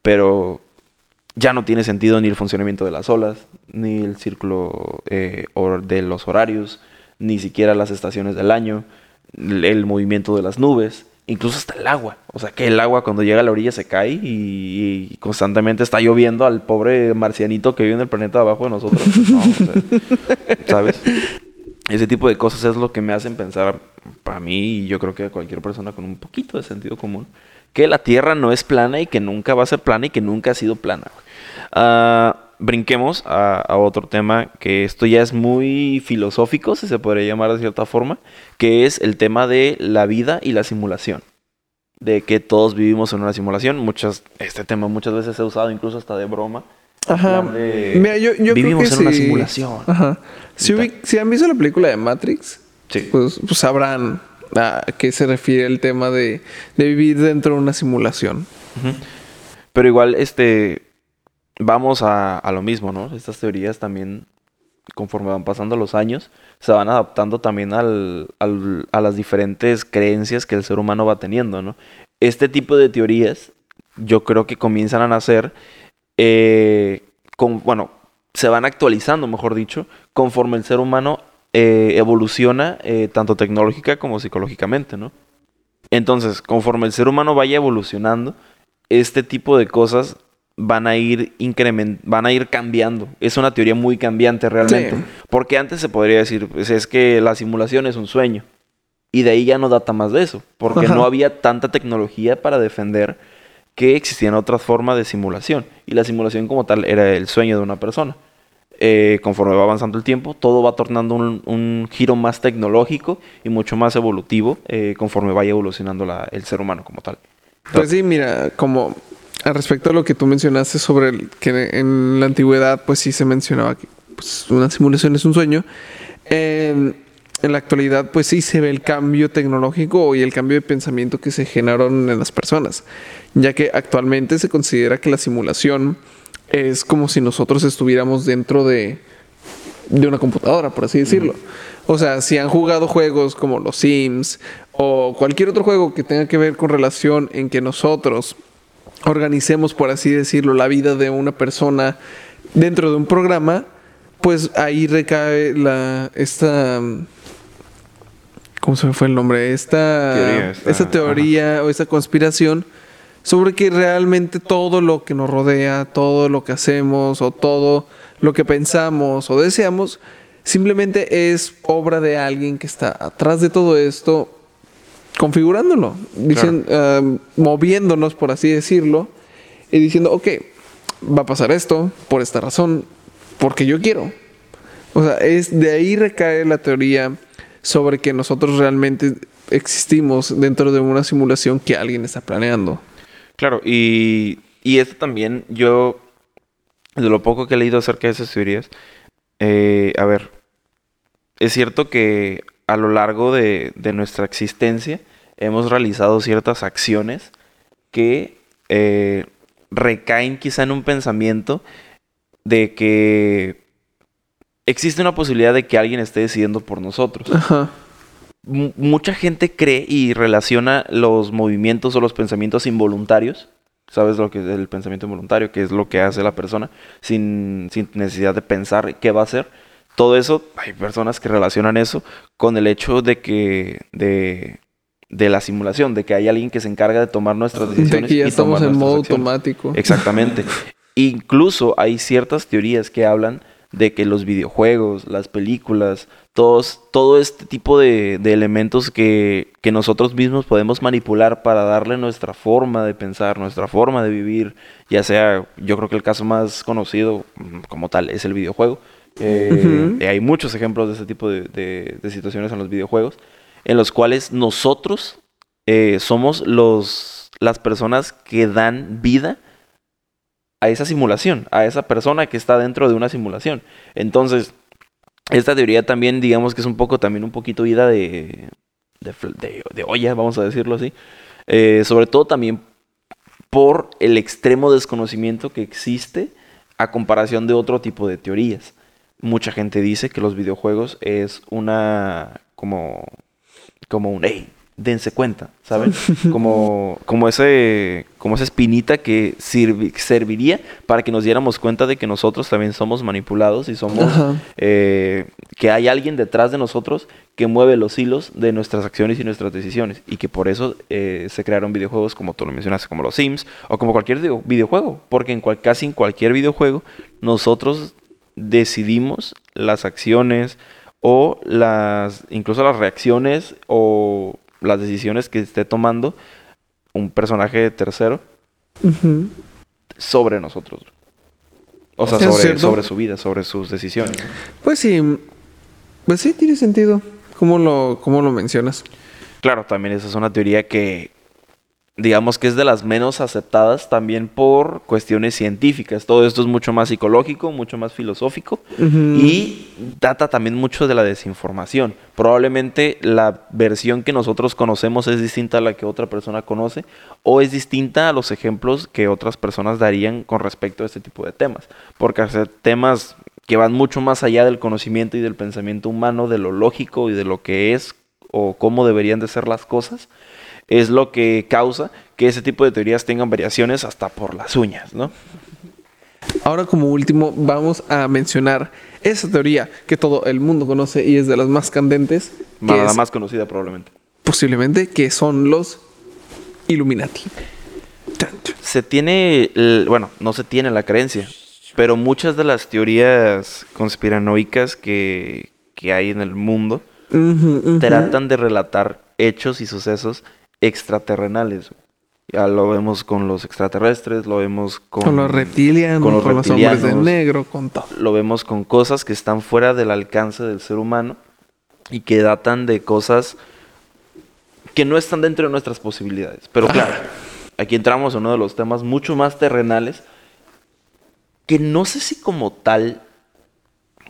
pero ya no tiene sentido ni el funcionamiento de las olas, ni el círculo eh, de los horarios, ni siquiera las estaciones del año el movimiento de las nubes, incluso hasta el agua. O sea, que el agua cuando llega a la orilla se cae y, constantemente está lloviendo al pobre marcianito que vive en el planeta abajo de nosotros. ¿Sabes? Ese tipo de cosas es lo que me hacen pensar, para mí y yo creo que a cualquier persona con un poquito de sentido común, que la Tierra no es plana y que nunca va a ser plana y que nunca ha sido plana. Ah brinquemos a, otro tema que esto ya es muy filosófico, si se podría llamar de cierta forma, que es el tema de la vida y la simulación. De que todos vivimos en una simulación. Muchas, este tema muchas veces se ha usado incluso hasta de broma. Ajá. vivimos en una simulación. Ajá. Si, han visto la película de Matrix, pues, pues, sabrán a qué se refiere el tema de, vivir dentro de una simulación. Pero igual, este, vamos a, lo mismo, ¿no? Estas teorías también, conforme van pasando los años, se van adaptando también al, a las diferentes creencias que el ser humano va teniendo, ¿no? Este tipo de teorías, yo creo que comienzan a nacer, eh, con, bueno, se van actualizando, mejor dicho, conforme el ser humano eh, evoluciona, eh, tanto tecnológica como psicológicamente, ¿no? Entonces, conforme el ser humano vaya evolucionando, este tipo de cosas van a ir increment van a ir cambiando. Es una teoría muy cambiante realmente. Porque antes se podría decir, pues es que la simulación es un sueño. Y de ahí ya no data más de eso. Porque no había tanta tecnología para defender que existían otras formas de simulación. Y la simulación como tal era el sueño de una persona. Eh, conforme va avanzando el tiempo, todo va tornando un, giro más tecnológico y mucho más evolutivo eh, conforme vaya evolucionando el ser humano como tal. Pues sí, mira, como respecto a lo que tú mencionaste sobre el, que en la antigüedad, pues sí se mencionaba que pues, una simulación es un sueño. En, la actualidad, pues sí se ve el cambio tecnológico y el cambio de pensamiento que se generaron en las personas, ya que actualmente se considera que la simulación es como si nosotros estuviéramos dentro de, de una computadora, por así decirlo. O sea, si han jugado juegos como los Sims o cualquier otro juego que tenga que ver con relación en que nosotros organicemos, por así decirlo, la vida de una persona dentro de un programa, pues ahí recae la esta ¿cómo se me fue el nombre? Esta Teoría, esta, esta- teoría o esta conspiración sobre que realmente todo lo que nos rodea, todo lo que hacemos o todo lo que pensamos o deseamos simplemente es obra de alguien que está atrás de todo esto configurándolo, dicen, ah, moviéndonos, por así decirlo, y diciendo, ok, va a pasar esto por esta razón, porque yo quiero. O sea, es de ahí recae la teoría sobre que nosotros realmente existimos dentro de una simulación que alguien está planeando. Claro, y, y esto también, yo, de lo poco que he leído acerca de esas teorías, eh, a ver, es cierto que a lo largo de, de nuestra existencia hemos realizado ciertas acciones que eh, recaen quizá en un pensamiento de que existe una posibilidad de que alguien esté decidiendo por nosotros Ajá. mu- mucha gente cree y relaciona los movimientos o los pensamientos involuntarios. ¿Sabes lo que es el pensamiento involuntario? Que es lo que hace la persona sin, sin necesidad de pensar qué va a hacer. Todo eso, hay personas que relacionan eso con el hecho de que, de, de la simulación, de que hay alguien que se encarga de tomar nuestras De decisiones. que ya y estamos en modo acciones. automático. Exactamente. Incluso hay ciertas teorías que hablan de que los videojuegos, las películas, todos, todo este tipo de, de elementos que, que nosotros mismos podemos manipular para darle nuestra forma de pensar, nuestra forma de vivir, ya sea, yo creo que el caso más conocido mm, como tal es el videojuego. Eh, hay muchos ejemplos de ese tipo de, situaciones en los videojuegos, en los cuales nosotros eh, somos los, las personas que dan vida a esa simulación, a esa persona que está dentro de una simulación. Entonces, esta teoría también, digamos que es un poco, también un poquito ida de- de olla, vamos a decirlo así. Eh, sobre todo también por el extremo desconocimiento que existe a comparación de otro tipo de teorías. Mucha gente dice que los videojuegos es una como como un hey, dense cuenta, ¿saben? Como como ese como esa espinita que sirvi- serviría para que nos diéramos cuenta de que nosotros también somos manipulados y somos eh, que hay alguien detrás de nosotros que mueve los hilos de nuestras acciones y nuestras decisiones y que por eso eh, se crearon videojuegos como tú lo mencionaste, como los Sims o como cualquier video- videojuego, porque en cual- casi en cualquier videojuego nosotros decidimos las acciones o las incluso las reacciones o las decisiones que esté tomando un personaje tercero sobre nosotros. O sea, sobre, sobre su vida, sobre sus decisiones. Pues sí, pues sí, tiene sentido. ¿Cómo lo, cómo lo mencionas? Claro, también esa es una teoría que digamos que es de las menos aceptadas también por cuestiones científicas. Todo esto es mucho más psicológico, mucho más filosófico y data también mucho de la desinformación. Probablemente la versión que nosotros conocemos es distinta a la que otra persona conoce o es distinta a los ejemplos que otras personas darían con respecto a este tipo de temas. Porque hacer temas que van mucho más allá del conocimiento y del pensamiento humano, de lo lógico y de lo que es o cómo deberían de ser las cosas, es lo que causa que ese tipo de teorías tengan variaciones hasta por las uñas, ¿no? Ahora como último vamos a mencionar esa teoría que todo el mundo conoce y es de las más candentes, que La es más conocida probablemente. posiblemente que son los Illuminati. Se tiene, el- bueno, no se tiene la creencia, pero muchas de las teorías conspiranoicas que, que hay en el mundo tratan de relatar hechos y sucesos extraterrenales. Ya lo vemos con los extraterrestres, lo vemos con, Con los reptilianos, con con los los, hombres de negro, con todo. lo vemos con cosas que están fuera del alcance del ser humano y que datan de cosas que no están dentro de nuestras posibilidades. Pero claro, aquí entramos en uno de los temas mucho más terrenales que no sé si como tal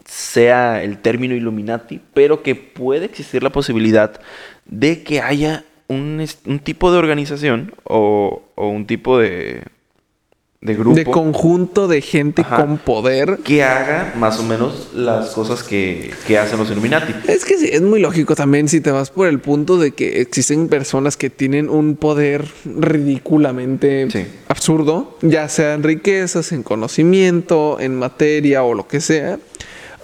sea el término Illuminati, pero que puede existir la posibilidad de que haya un, un tipo de organización o, o un tipo de, de grupo De conjunto de gente Ajá. con poder. que haga más o menos las cosas que, que hacen los Illuminati. Es que sí, es muy lógico también si te vas por el punto de que existen personas que tienen un poder ridículamente Sí. absurdo, ya sea en riquezas, en conocimiento, en materia o lo que sea.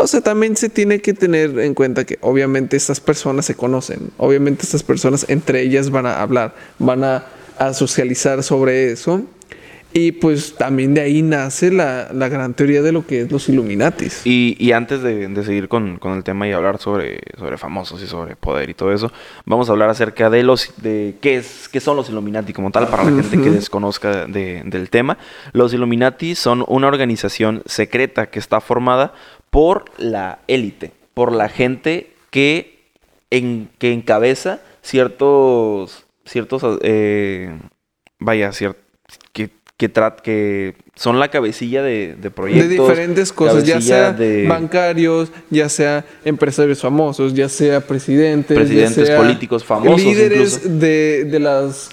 O sea, también se tiene que tener en cuenta que obviamente estas personas se conocen, obviamente estas personas entre ellas van a hablar, van a, a socializar sobre eso y pues también de ahí nace la, gran teoría de lo que es los Illuminatis. Y, antes de, seguir con, el tema y hablar sobre, sobre famosos y sobre poder y todo eso, vamos a hablar acerca de los de qué es qué son los Illuminati como tal para la gente que desconozca del tema. Los Illuminati son una organización secreta que está formada por la élite, por la gente que, en, que encabeza ciertos ciertos eh, vaya ciertos que que, son la cabecilla de, proyectos. De diferentes cosas, ya sea bancarios, ya sea empresarios famosos, ya sea presidentes. Presidentes políticos famosos. Líderes de, de las...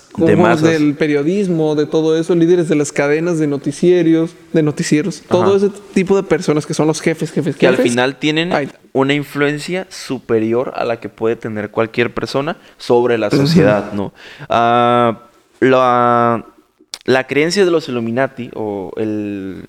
del periodismo, de todo eso, líderes de las cadenas de noticieros, de noticieros, todo ese tipo de personas que son los jefes, jefes, Que al final tienen una influencia superior a la que puede tener cualquier persona sobre la sociedad, ¿no? Ah, la la creencia de los Illuminati, o el,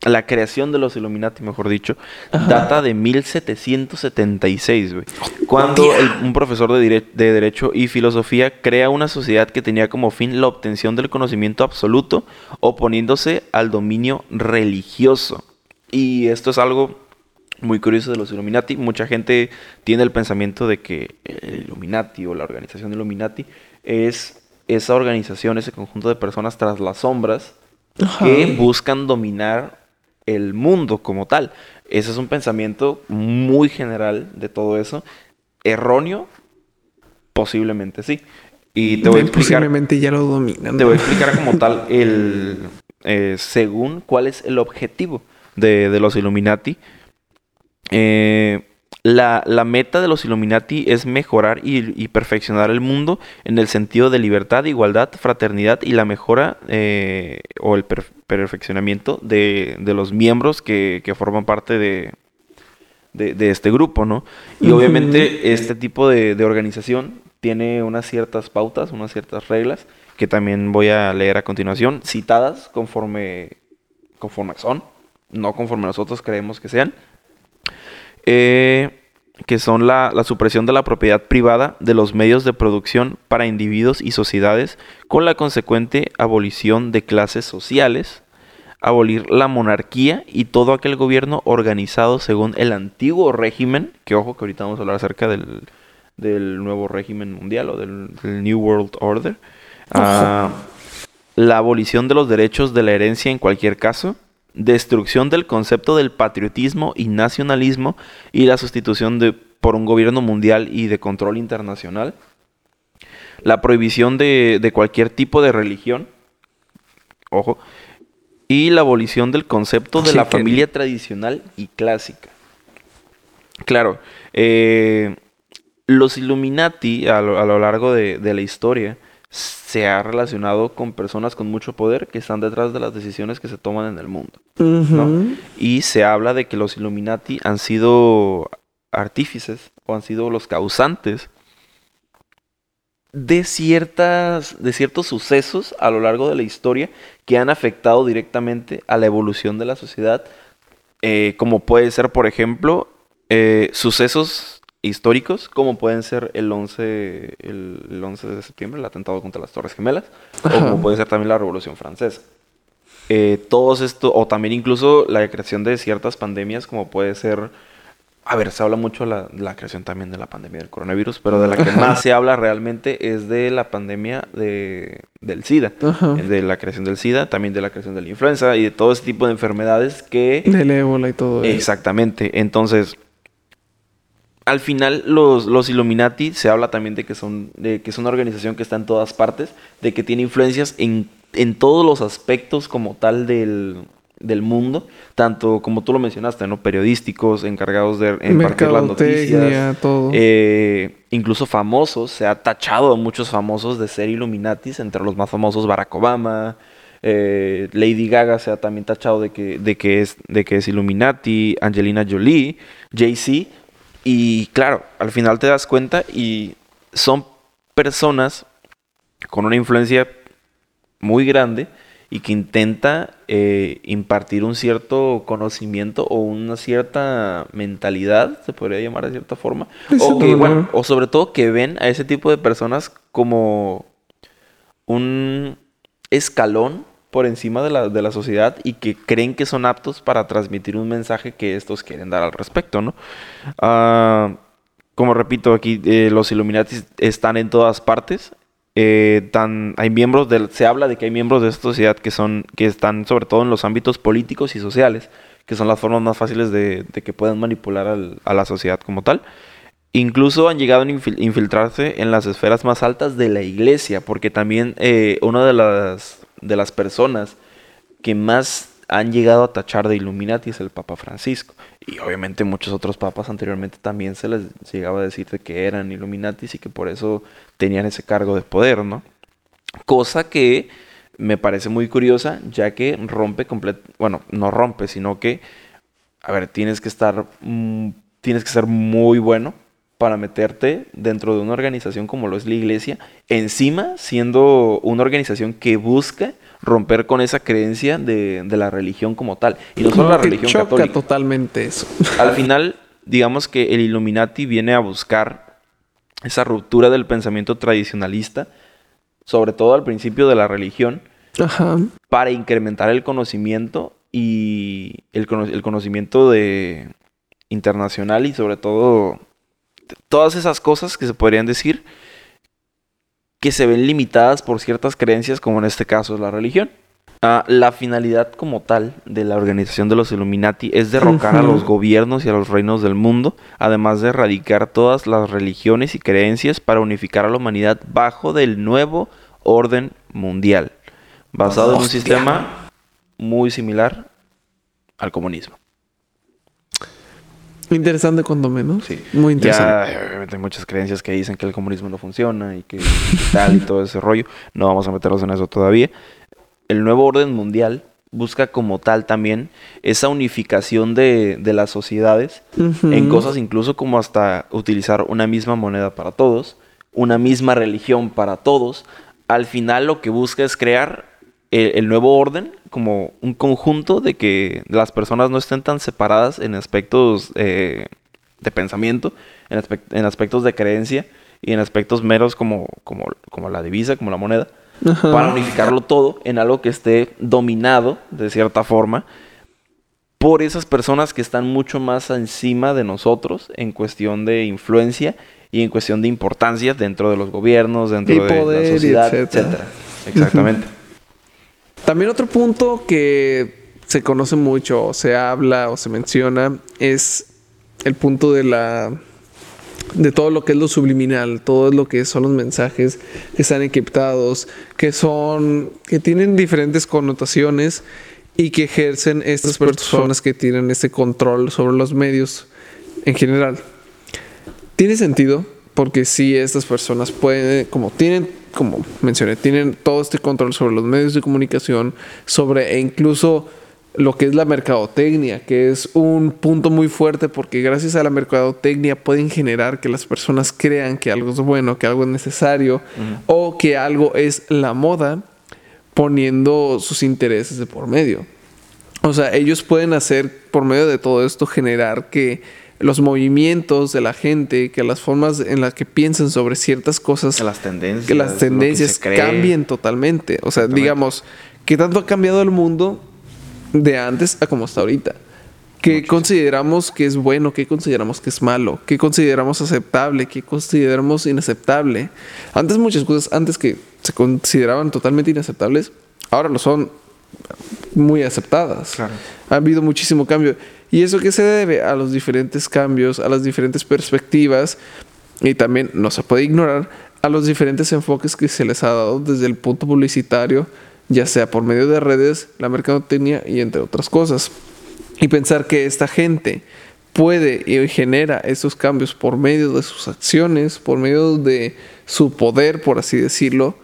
la creación de los Illuminati, mejor dicho, data de 1776, güey. Cuando un profesor de, de, Derecho y Filosofía crea una sociedad que tenía como fin la obtención del conocimiento absoluto, oponiéndose al dominio religioso. Y esto es algo muy curioso de los Illuminati. Mucha gente tiene el pensamiento de que el Illuminati o la organización Illuminati es esa organización, ese conjunto de personas tras las sombras que buscan dominar el mundo como tal. Ese es un pensamiento muy general de todo eso. Erróneo, posiblemente sí. Y te voy a explicar. Posiblemente ya lo dominan. Te voy a explicar como tal el. Eh, según cuál es el objetivo de, de los Illuminati. Eh, la, meta de los Illuminati es mejorar y, perfeccionar el mundo en el sentido de libertad, igualdad, fraternidad y la mejora eh, o el perfeccionamiento de, los miembros que, forman parte de, de, este grupo, ¿no? Y obviamente este tipo de, organización tiene unas ciertas pautas, unas ciertas reglas que también voy a leer a continuación, citadas conforme, conforme son, no conforme nosotros creemos que sean. Eh, que son la, supresión de la propiedad privada de los medios de producción para individuos y sociedades, con la consecuente abolición de clases sociales, abolir la monarquía y todo aquel gobierno organizado según el antiguo régimen, que ojo que ahorita vamos a hablar acerca del, nuevo régimen mundial o del, New World Order, ah, la abolición de los derechos de la herencia en cualquier caso, destrucción del concepto del patriotismo y nacionalismo y la sustitución de, por un gobierno mundial y de control internacional, la prohibición de, cualquier tipo de religión, ojo, y la abolición del concepto de la familia tradicional y clásica. Claro, eh, los Illuminati a lo, largo de la historia se ha relacionado con personas con mucho poder que están detrás de las decisiones que se toman en el mundo. Y se habla de que los Illuminati han sido artífices o han sido los causantes de ciertas de ciertos sucesos a lo largo de la historia que han afectado directamente a la evolución de la sociedad eh, como puede ser por ejemplo eh, sucesos históricos, como pueden ser el 11, el, 11 de septiembre, el atentado contra las Torres Gemelas, o como puede ser también la Revolución Francesa. Eh, todos esto, o también incluso la creación de ciertas pandemias, como puede ser, a ver, se habla mucho de la, creación también de la pandemia del coronavirus, pero de la que más se habla realmente es de la pandemia de, del SIDA, de la creación del SIDA, también de la creación de la influenza y de todo ese tipo de enfermedades que... Del ébola y todo eso. Exactamente, entonces al final los, los, Illuminati se habla también de que son de que es una organización que está en todas partes, de que tiene influencias en, en todos los aspectos como tal del, del, mundo, tanto como tú lo mencionaste, ¿no? Periodísticos, encargados de impartir las noticias, todo. Eh, incluso famosos, se ha tachado a muchos famosos de ser Illuminatis, entre los más famosos Barack Obama, eh, Lady Gaga se ha también tachado de que, de que es de que es Illuminati, Angelina Jolie, Jay-Z y claro, al final te das cuenta y son personas con una influencia muy grande y que intenta eh, impartir un cierto conocimiento o una cierta mentalidad, se podría llamar de cierta forma, o, que, bueno, o sobre todo que ven a ese tipo de personas como un escalón por encima de la, de la sociedad y que creen que son aptos para transmitir un mensaje que estos quieren dar al respecto, ¿no? Ah, como repito, aquí eh, los Illuminati están en todas partes. Eh, tan, hay miembros del, se habla de que hay miembros de esta sociedad que son, que están sobre todo en los ámbitos políticos y sociales, que son las formas más fáciles de, que puedan manipular a la sociedad como tal. Incluso han llegado a infiltrarse en las esferas más altas de la iglesia, porque también eh, una de las, de las personas que más han llegado a tachar de Illuminati es el Papa Francisco. Y obviamente muchos otros papas anteriormente también se les llegaba a decir que eran Illuminatis y que por eso tenían ese cargo de poder, ¿no? Cosa que me parece muy curiosa, ya que rompe completo, bueno, no rompe, sino que, a ver, tienes que estar, mm, tienes que ser muy bueno para meterte dentro de una organización como lo es la iglesia, encima siendo una organización que busca romper con esa creencia de, la religión como tal. Y no solo la religión choca católica. totalmente eso. Al final, digamos que el Illuminati viene a buscar esa ruptura del pensamiento tradicionalista, sobre todo al principio de la religión, para incrementar el conocimiento y el, el conocimiento de internacional y sobre todo todas esas cosas que se podrían decir que se ven limitadas por ciertas creencias, como en este caso es la religión. Ah, la finalidad como tal de la organización de los Illuminati es derrocar a los gobiernos y a los reinos del mundo, además de erradicar todas las religiones y creencias para unificar a la humanidad bajo del nuevo orden mundial, basado en un sistema muy similar al comunismo. Interesante cuando menos. Sí. Muy interesante. Ya, obviamente hay muchas creencias que dicen que el comunismo no funciona y que tal y todo ese rollo. No vamos a meternos en eso todavía. El nuevo orden mundial busca como tal también esa unificación de, de las sociedades en cosas incluso como hasta utilizar una misma moneda para todos, una misma religión para todos. Al final lo que busca es crear el, nuevo orden como un conjunto de que las personas no estén tan separadas en aspectos eh, de pensamiento, en, aspectos de creencia y en aspectos meros como, como, como la divisa, como la moneda, para unificarlo todo en algo que esté dominado de cierta forma por esas personas que están mucho más encima de nosotros en cuestión de influencia y en cuestión de importancia dentro de los gobiernos, dentro de la sociedad, etcétera. Exactamente. También otro punto que se conoce mucho, o se habla o se menciona, es el punto de la de todo lo que es lo subliminal, todo lo que son los mensajes que están encriptados, que son que tienen diferentes connotaciones y que ejercen estas personas que tienen ese control sobre los medios en general. Tiene sentido porque si estas personas pueden, como tienen como mencioné, tienen todo este control sobre los medios de comunicación, sobre e incluso lo que es la mercadotecnia, que es un punto muy fuerte porque gracias a la mercadotecnia pueden generar que las personas crean que algo es bueno, que algo es necesario o que algo es la moda poniendo sus intereses de por medio. O sea, ellos pueden hacer por medio de todo esto generar que los movimientos de la gente, que las formas en las que piensan sobre ciertas cosas, que las tendencias, que las tendencias cambien totalmente. O sea, digamos, ¿qué tanto ha cambiado el mundo de antes a como está ahorita? ¿Qué consideramos que es bueno? ¿Qué consideramos que es malo? ¿Qué consideramos aceptable? ¿Qué consideramos inaceptable? Antes muchas cosas, antes que se consideraban totalmente inaceptables, ahora lo son muy aceptadas. Ha habido muchísimo cambio. ¿Y eso qué se debe? A los diferentes cambios, a las diferentes perspectivas y también no se puede ignorar a los diferentes enfoques que se les ha dado desde el punto publicitario, ya sea por medio de redes, la mercadotecnia y entre otras cosas. Y pensar que esta gente puede y genera esos cambios por medio de sus acciones, por medio de su poder, por así decirlo,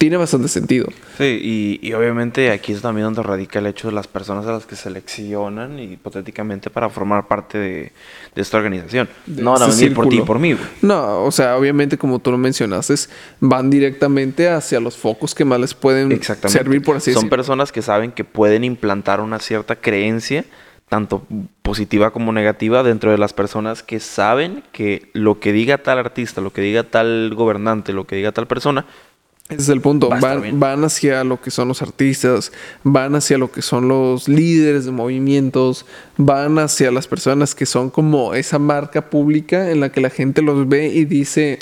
tiene bastante sentido. Sí, y, y, obviamente aquí es también donde radica el hecho de las personas a las que seleccionan hipotéticamente para formar parte de, de esta organización. De no van a venir por ti y por mí, güey. No, o sea, obviamente como tú lo mencionaste, van directamente hacia los focos que más les pueden servir, por así Son decirlo. personas que saben que pueden implantar una cierta creencia, tanto positiva como negativa, dentro de las personas que saben que lo que diga tal artista, lo que diga tal gobernante, lo que diga tal persona, Ese es el punto. Va Van, van hacia lo que son los artistas, van hacia lo que son los líderes de movimientos, van hacia las personas que son como esa marca pública en la que la gente los ve y dice,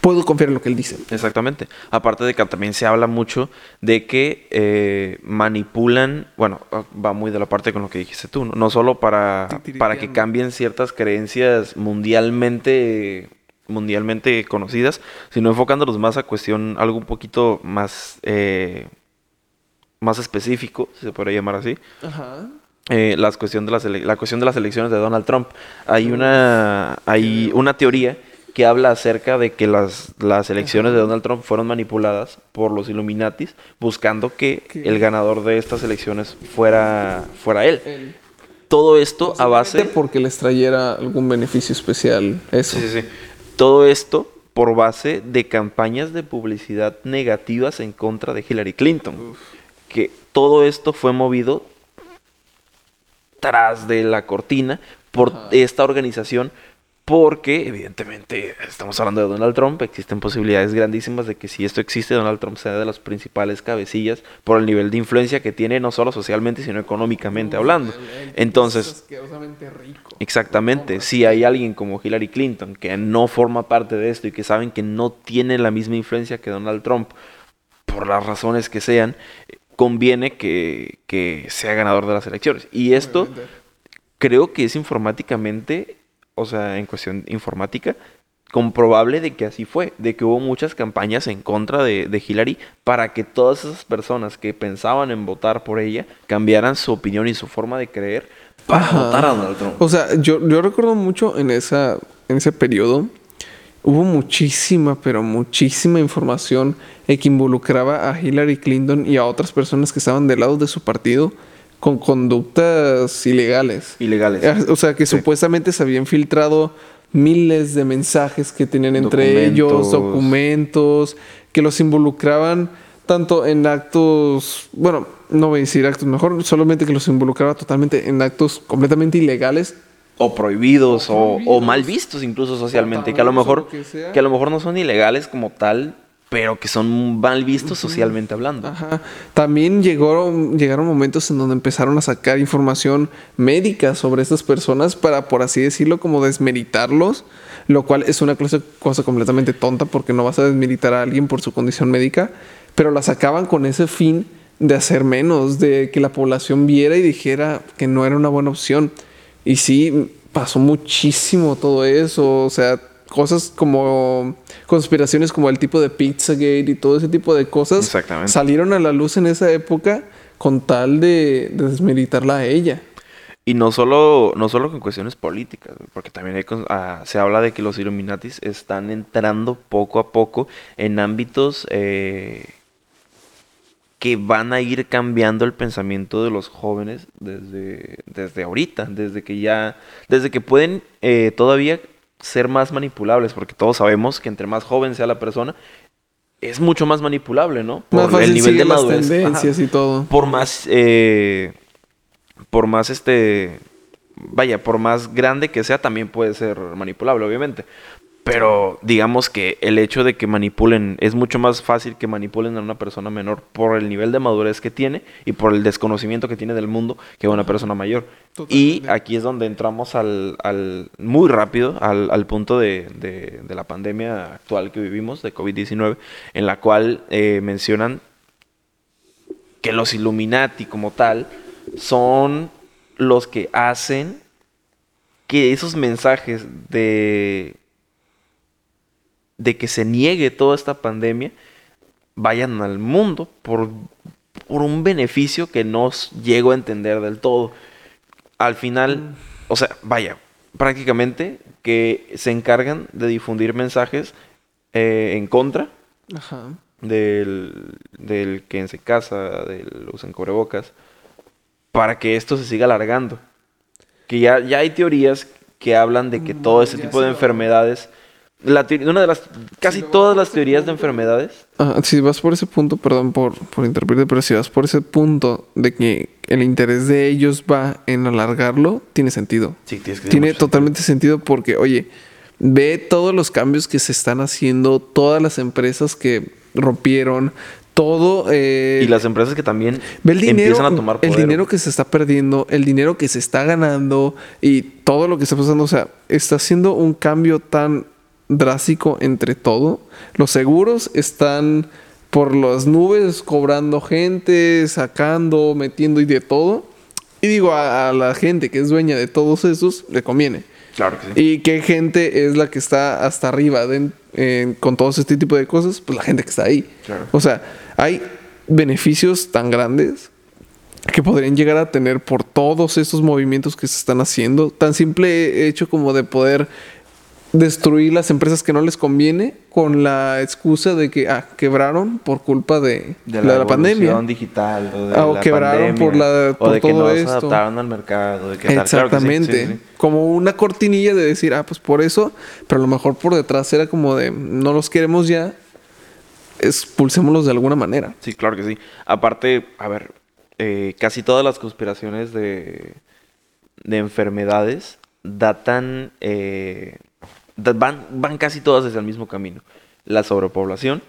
puedo confiar en lo que él dice. Exactamente. Aparte de que también se habla mucho de que eh, manipulan, bueno, va muy de la parte con lo que dijiste tú, no, No solo para, para que cambien ciertas creencias mundialmente mundialmente conocidas, sino enfocándolos más a cuestión algo un poquito más eh, más específico, si se podría llamar así, Ajá. eh, las cuestión de las la cuestión de las elecciones de Donald Trump. Hay una, hay una teoría que habla acerca de que las, las elecciones de Donald Trump fueron manipuladas por los Illuminatis, buscando que Que- el ganador de estas elecciones fuera, fuera él. Todo esto a base... porque les trayera algún beneficio especial. Eso. Sí, sí, sí. Todo esto por base de campañas de publicidad negativas en contra de Hillary Clinton. Que todo esto fue movido tras de la cortina por Ajá. esta organización. Porque, evidentemente, estamos hablando de Donald Trump. Existen posibilidades grandísimas de que si esto existe, Donald Trump sea de las principales cabecillas por el nivel de influencia que tiene, no solo socialmente, sino económicamente hablando. Entonces. Exactamente. Si hay alguien como Hillary Clinton que no forma parte de esto y que saben que no tiene la misma influencia que Donald Trump, por las razones que sean, conviene que, que sea ganador de las elecciones. Y esto creo que es informáticamente, o sea, en cuestión informática, comprobable de que así fue, de que hubo muchas campañas en contra de, de Hillary para que todas esas personas que pensaban en votar por ella cambiaran su opinión y su forma de creer para Ajá. votar a Donald Trump. O sea, yo, yo recuerdo mucho en, esa, en ese periodo, hubo muchísima, pero muchísima información eh, que involucraba a Hillary Clinton y a otras personas que estaban del lado de su partido con conductas ilegales. Ilegales. Eh, O sea, que supuestamente se habían filtrado miles de mensajes que tenían entre ellos, Documentos. que los involucraban tanto en actos, bueno, no voy a decir actos mejor, solamente que los involucraba totalmente en actos completamente ilegales. o prohibidos, O o, o prohibidos. mal vistos incluso socialmente, que a lo mejor que a lo mejor no son ilegales como tal, pero que son mal vistos socialmente hablando. Ajá. También llegaron, llegaron momentos en donde empezaron a sacar información médica sobre estas personas para, por así decirlo, como desmeritarlos, lo cual es una cosa, cosa completamente tonta porque no vas a desmeritar a alguien por su condición médica, pero la sacaban con ese fin de hacer menos, de que la población viera y dijera que no era una buena opción. Y sí, pasó muchísimo todo eso, o sea, cosas como conspiraciones como el tipo de Pizzagate y todo ese tipo de cosas Exactamente. salieron a la luz en esa época con tal de, de desmeritarla a ella. Y no solo, no solo con cuestiones políticas, porque también hay ah, se habla de que los Illuminatis están entrando poco a poco en ámbitos eh, que van a ir cambiando el pensamiento de los jóvenes desde, desde ahorita, desde que ya, desde que pueden eh, todavía ser más manipulables, porque todos sabemos que entre más joven sea la persona, es mucho más manipulable, ¿no? Más fácil el nivel de las madurez. Ajá tendencias y todo. por más eh, por más este vaya por más grande que sea también puede ser manipulable obviamente pero digamos que el hecho de que manipulen es mucho más fácil que manipulen a una persona menor por el nivel de madurez que tiene y por el desconocimiento que tiene del mundo que a una persona mayor. Y aquí es donde entramos al, al- muy rápido al, al punto de, de- de la pandemia actual que vivimos de COVID-19 en la cual eh, mencionan que los Illuminati como tal son los que hacen que esos mensajes de de que se niegue toda esta pandemia vayan al mundo por, por un beneficio que no llego a entender del todo. Al final, o sea, vaya, prácticamente que se encargan de difundir mensajes eh, en contra Ajá. del, del que se casa, del usan cubrebocas, para que esto se siga alargando. Que ya, ya hay teorías que hablan de que todo ese tipo de enfermedades, la una de las, casi Si todas las teorías de enfermedades, Ah, si vas por ese punto, perdón por, por interrumpirte, pero si vas por ese punto de que el interés de ellos va en alargarlo, tiene sentido. sí, tienes que Tiene totalmente sentido porque, oye, ve todos los cambios que se están haciendo, todas las empresas que rompieron, todo... eh, Y las empresas que también Ve el dinero, empiezan a tomar el poder. dinero que se está perdiendo, el dinero que se está ganando y todo lo que está pasando. O sea, está haciendo un cambio tan drástico entre todo. Los seguros están por las nubes cobrando gente, sacando, metiendo y de todo. Y digo, a, a la gente que es dueña de todos esos, le conviene. Claro que sí. ¿Y qué gente es la que está hasta arriba de- con todo este tipo de cosas? Pues la gente que está ahí. Claro. O sea, hay beneficios tan grandes que podrían llegar a tener por todos estos movimientos que se están haciendo. Tan simple hecho como de poder destruir las empresas que no les conviene con la excusa de que ah, quebraron por culpa de, de la, la, la pandemia. digital o de Ah, o la quebraron pandemia, por la- o por de que todo no se esto. adaptaron al mercado de que tal. Claro que sí, Exactamente. sí, sí. Como una cortinilla de decir, ah, pues por eso, pero a lo mejor por detrás era como de, no los queremos ya, expulsémoslos de alguna manera. Sí, claro que sí. Aparte, a ver, eh, casi todas las conspiraciones de, de enfermedades datan, eh, van, van casi todas hacia el mismo camino. La sobrepoblación,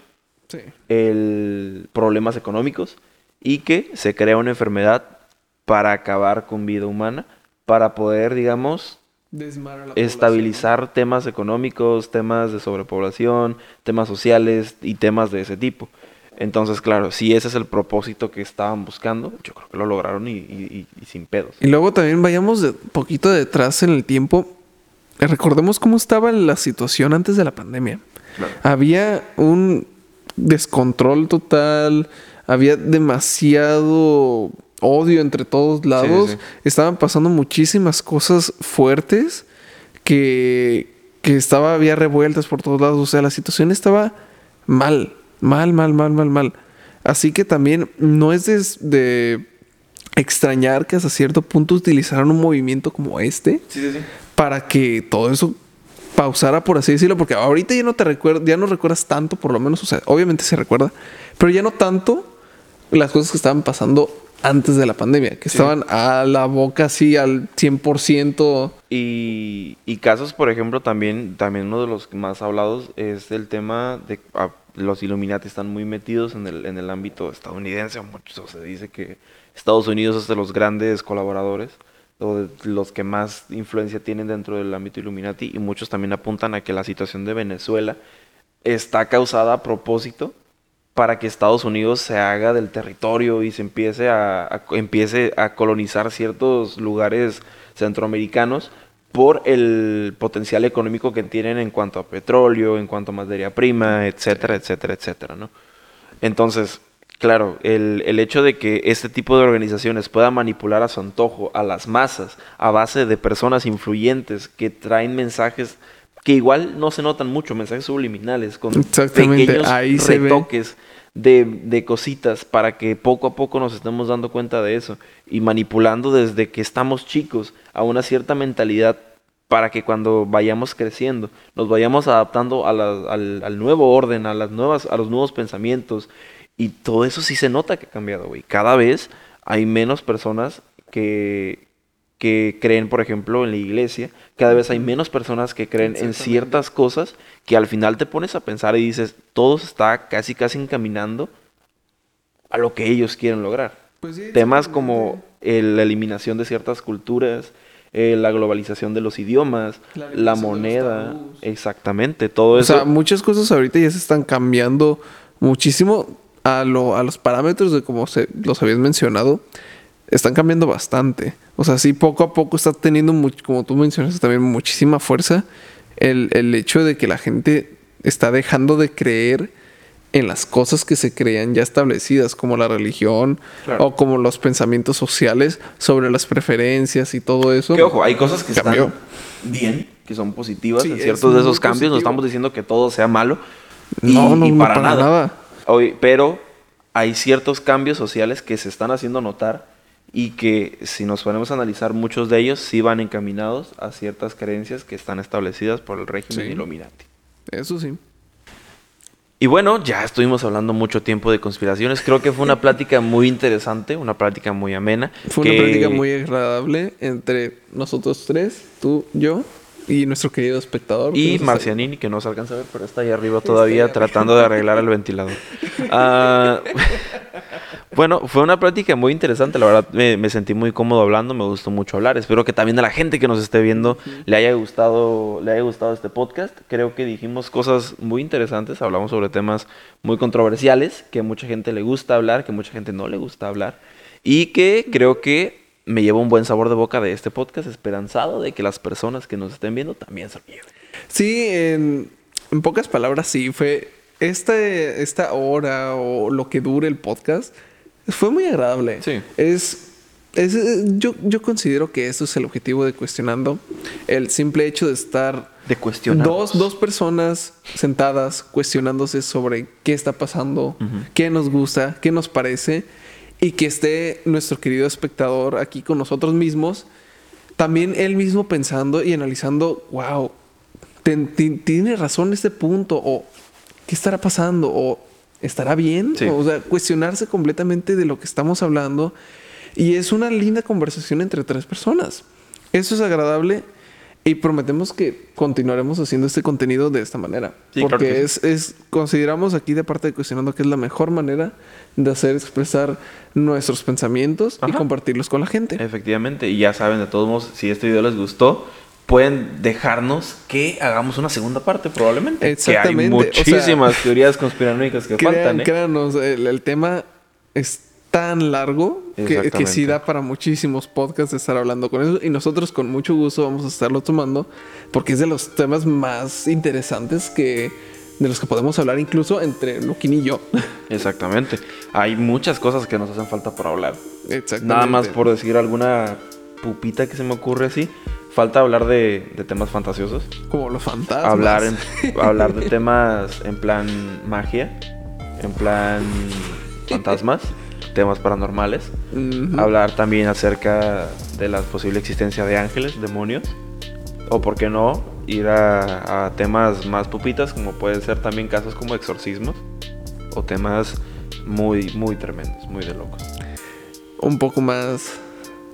Sí. el problemas económicos y que se crea una enfermedad para acabar con vida humana, para poder, digamos, estabilizar temas económicos, temas de sobrepoblación, temas sociales y temas de ese tipo. Entonces, claro, si ese es el propósito que estaban buscando, yo creo que lo lograron y, y- y- y sin pedos. Y luego también vayamos de poquito detrás en el tiempo. Recordemos cómo estaba la situación antes de la pandemia. Claro. Había un descontrol total, había demasiado odio entre todos lados. sí. Estaban pasando muchísimas cosas fuertes que, que estaba, había revueltas por todos lados. O sea, la situación estaba mal, mal, mal, mal, mal, mal. Así que también no es de, de extrañar que hasta cierto punto utilizaran un movimiento como este Sí, sí, sí. para que todo eso pausara, por así decirlo, porque ahorita ya no te recuerdas, ya no recuerdas tanto, por lo menos, o sea, obviamente se recuerda, pero ya no tanto las cosas que estaban pasando antes de la pandemia, que estaban a la boca así al 100%. Y, y casos, por ejemplo, también, también uno de los más hablados es el tema de ah, los Illuminati están muy metidos en el, en el ámbito estadounidense. Mucho se dice que Estados Unidos es de los grandes colaboradores los que más influencia tienen dentro del ámbito Illuminati y muchos también apuntan a que la situación de Venezuela está causada a propósito para que Estados Unidos se haga del territorio y se empiece a- empiece a colonizar ciertos lugares centroamericanos por el potencial económico que tienen en cuanto a petróleo, en cuanto a materia prima, etcétera, etcétera, etcétera, ¿no? Entonces, claro, el, el hecho de que este tipo de organizaciones puedan manipular a su antojo a las masas a base de personas influyentes que traen mensajes que igual no se notan mucho, mensajes subliminales, con Exactamente, pequeños ahí se ve. De, de cositas para que poco a poco nos estemos dando cuenta de eso y manipulando desde que estamos chicos a una cierta mentalidad para que cuando vayamos creciendo nos vayamos adaptando a la- al, al nuevo orden, a las nuevas, a los nuevos pensamientos y todo eso sí se nota que ha cambiado, güey. Cada vez hay menos personas que, que creen, por ejemplo, en la iglesia. Cada vez hay menos personas que creen en ciertas cosas que al final te pones a pensar y dices, todo se está casi, casi encaminando a lo que ellos quieren lograr. Temas como eh, la eliminación de ciertas culturas, eh, la globalización de los idiomas, La moneda, exactamente, todo O eso. sea, muchas cosas ahorita ya se están cambiando muchísimo a, lo, a los parámetros de como se, los habías mencionado. Están cambiando bastante. O sea, sí, poco a poco está teniendo, much- como tú mencionaste también, muchísima fuerza el, el hecho de que la gente está dejando de creer en las cosas que se creían ya establecidas, como la religión Claro. o como los pensamientos sociales sobre las preferencias y todo eso. Que ojo, hay cosas que Cambió. están bien, que son positivas Sí, en es ciertos de esos cambios. No estamos diciendo que todo sea malo. No, y- no, y no, para nada. nada. Hoy, pero hay ciertos cambios sociales que se están haciendo notar y que si nos ponemos a analizar muchos de ellos sí van encaminados a ciertas creencias que están establecidas por el régimen Sí. Illuminati. Eso sí. Y bueno, ya estuvimos hablando mucho tiempo de conspiraciones. Creo que fue una plática muy interesante, una plática muy amena. Fue que- una práctica muy agradable entre nosotros tres, tú, yo y nuestro querido espectador. Y Marcianini, que no se alcanza a ver, pero está ahí arriba todavía tratando de arreglar el ventilador. Ah, bueno, fue una plática muy interesante, la verdad me, sentí muy cómodo hablando, me gustó mucho hablar. Espero que también a la gente que nos esté viendo le haya gustado, le haya gustado este podcast. Creo que dijimos cosas muy interesantes, hablamos sobre temas muy controversiales, que a mucha gente le gusta hablar, que mucha gente no le gusta hablar. Y que creo que me llevo un buen sabor de boca de este podcast, esperanzado de que las personas que nos estén viendo también se lo lleven. Sí, en, en pocas palabras, sí, fue esta, esta hora o lo que dure el podcast, fue muy agradable. Sí. Es, es, yo, yo considero que eso es el objetivo de Cuestionando, el simple hecho de estar De cuestionar. dos, dos personas sentadas cuestionándose sobre qué está pasando, qué nos gusta, qué nos parece, y que esté nuestro querido espectador aquí con nosotros mismos, también él mismo pensando y analizando, wow, ten- tiene razón este punto, o qué estará pasando, o estará bien, Sí. o sea, cuestionarse completamente de lo que estamos hablando. Y es una linda conversación entre tres personas. Eso es agradable y prometemos que continuaremos haciendo este contenido de esta manera. Sí, claro porque que es, es, consideramos aquí de parte de Cuestionando que es la mejor manera de hacer expresar nuestros pensamientos y Ajá. compartirlos con la gente. Efectivamente, y ya saben, de todos modos, si este video les gustó, pueden dejarnos que hagamos una segunda parte probablemente. Exactamente, Que o hay sea, muchísimas teorías conspiranoicas que Crean- faltan, ¿eh? Créanos, el, el tema es tan largo que, que sí da para muchísimos podcasts de estar hablando con eso. Y nosotros con mucho gusto vamos a estarlo tomando porque es de los temas más interesantes que de los que podemos hablar incluso entre Luquín y yo. Exactamente. Hay muchas cosas que nos hacen falta por hablar. Exactamente. Nada más por decir alguna pupita que se me ocurre así. Falta hablar de, de temas fantasiosos. Como los fantasmas. Hablar, en- hablar de temas en plan magia, en plan fantasmas, temas paranormales. Hablar también acerca de la posible existencia de ángeles, demonios. O por qué no, ir a, a temas más pupitas, como pueden ser también casos como exorcismos. O temas muy, muy tremendos, muy de locos. Un poco más.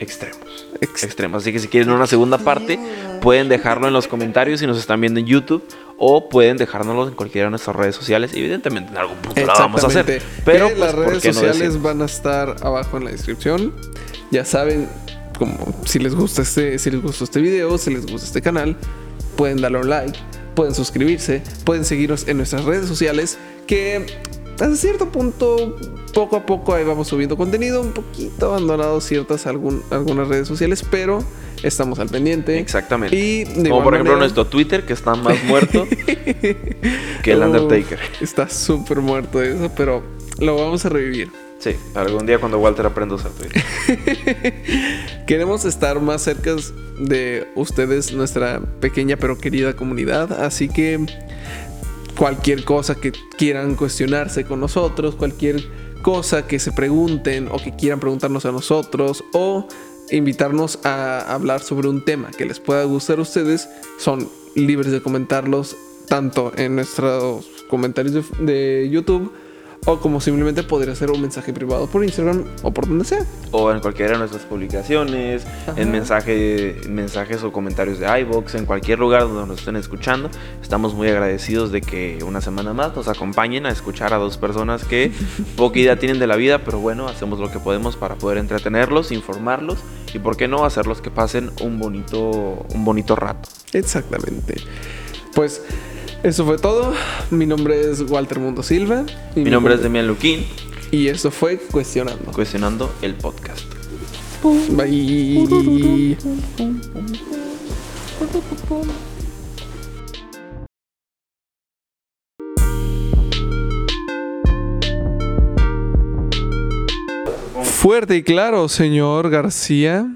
Extremos. ex- Extremos. Así que si quieren una segunda parte, pueden dejarlo en los comentarios si nos están viendo en YouTube. O pueden dejárnoslo en cualquiera de nuestras redes sociales. Evidentemente en algún punto lo vamos a hacer. Pero pues, las ¿por redes no sociales van a estar abajo en la descripción. Ya saben, como si les gusta este, si les gustó este video, si les gusta este canal, pueden darle un like, pueden suscribirse, pueden seguirnos en nuestras redes sociales que hasta cierto punto, poco a poco ahí vamos subiendo contenido, un poquito abandonado ciertas algún- algunas redes sociales, pero estamos al pendiente. Exactamente. Y Como por ejemplo manera- nuestro Twitter, que está más muerto que el Uf, Undertaker. Está súper muerto eso, pero lo vamos a revivir. Sí, algún día cuando Walter aprenda a usar Twitter. Queremos estar más cerca de ustedes, nuestra pequeña pero querida comunidad. Así que cualquier cosa que quieran cuestionarse con nosotros, cualquier cosa que se pregunten o que quieran preguntarnos a nosotros o invitarnos a hablar sobre un tema que les pueda gustar a ustedes, son libres de comentarlos tanto en nuestros comentarios de, de YouTube o como simplemente podría ser un mensaje privado por Instagram o por donde sea. O en cualquiera de nuestras publicaciones, en mensaje, mensajes o comentarios de iBox, en cualquier lugar donde nos estén escuchando. Estamos muy agradecidos de que una semana más nos acompañen a escuchar a dos personas que poca idea tienen de la vida, pero bueno, hacemos lo que podemos para poder entretenerlos, informarlos y, por qué no, hacerlos que pasen un bonito, un bonito rato. Exactamente. Pues eso fue todo. Mi nombre es Walter Mundo Silva. Y Mi nombre es Demian Luquín, Y esto fue Cuestionando. cuestionando el podcast. Bye. Fuerte y claro, señor García.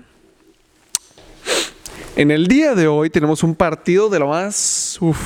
En el día de hoy tenemos un partido de lo más uf,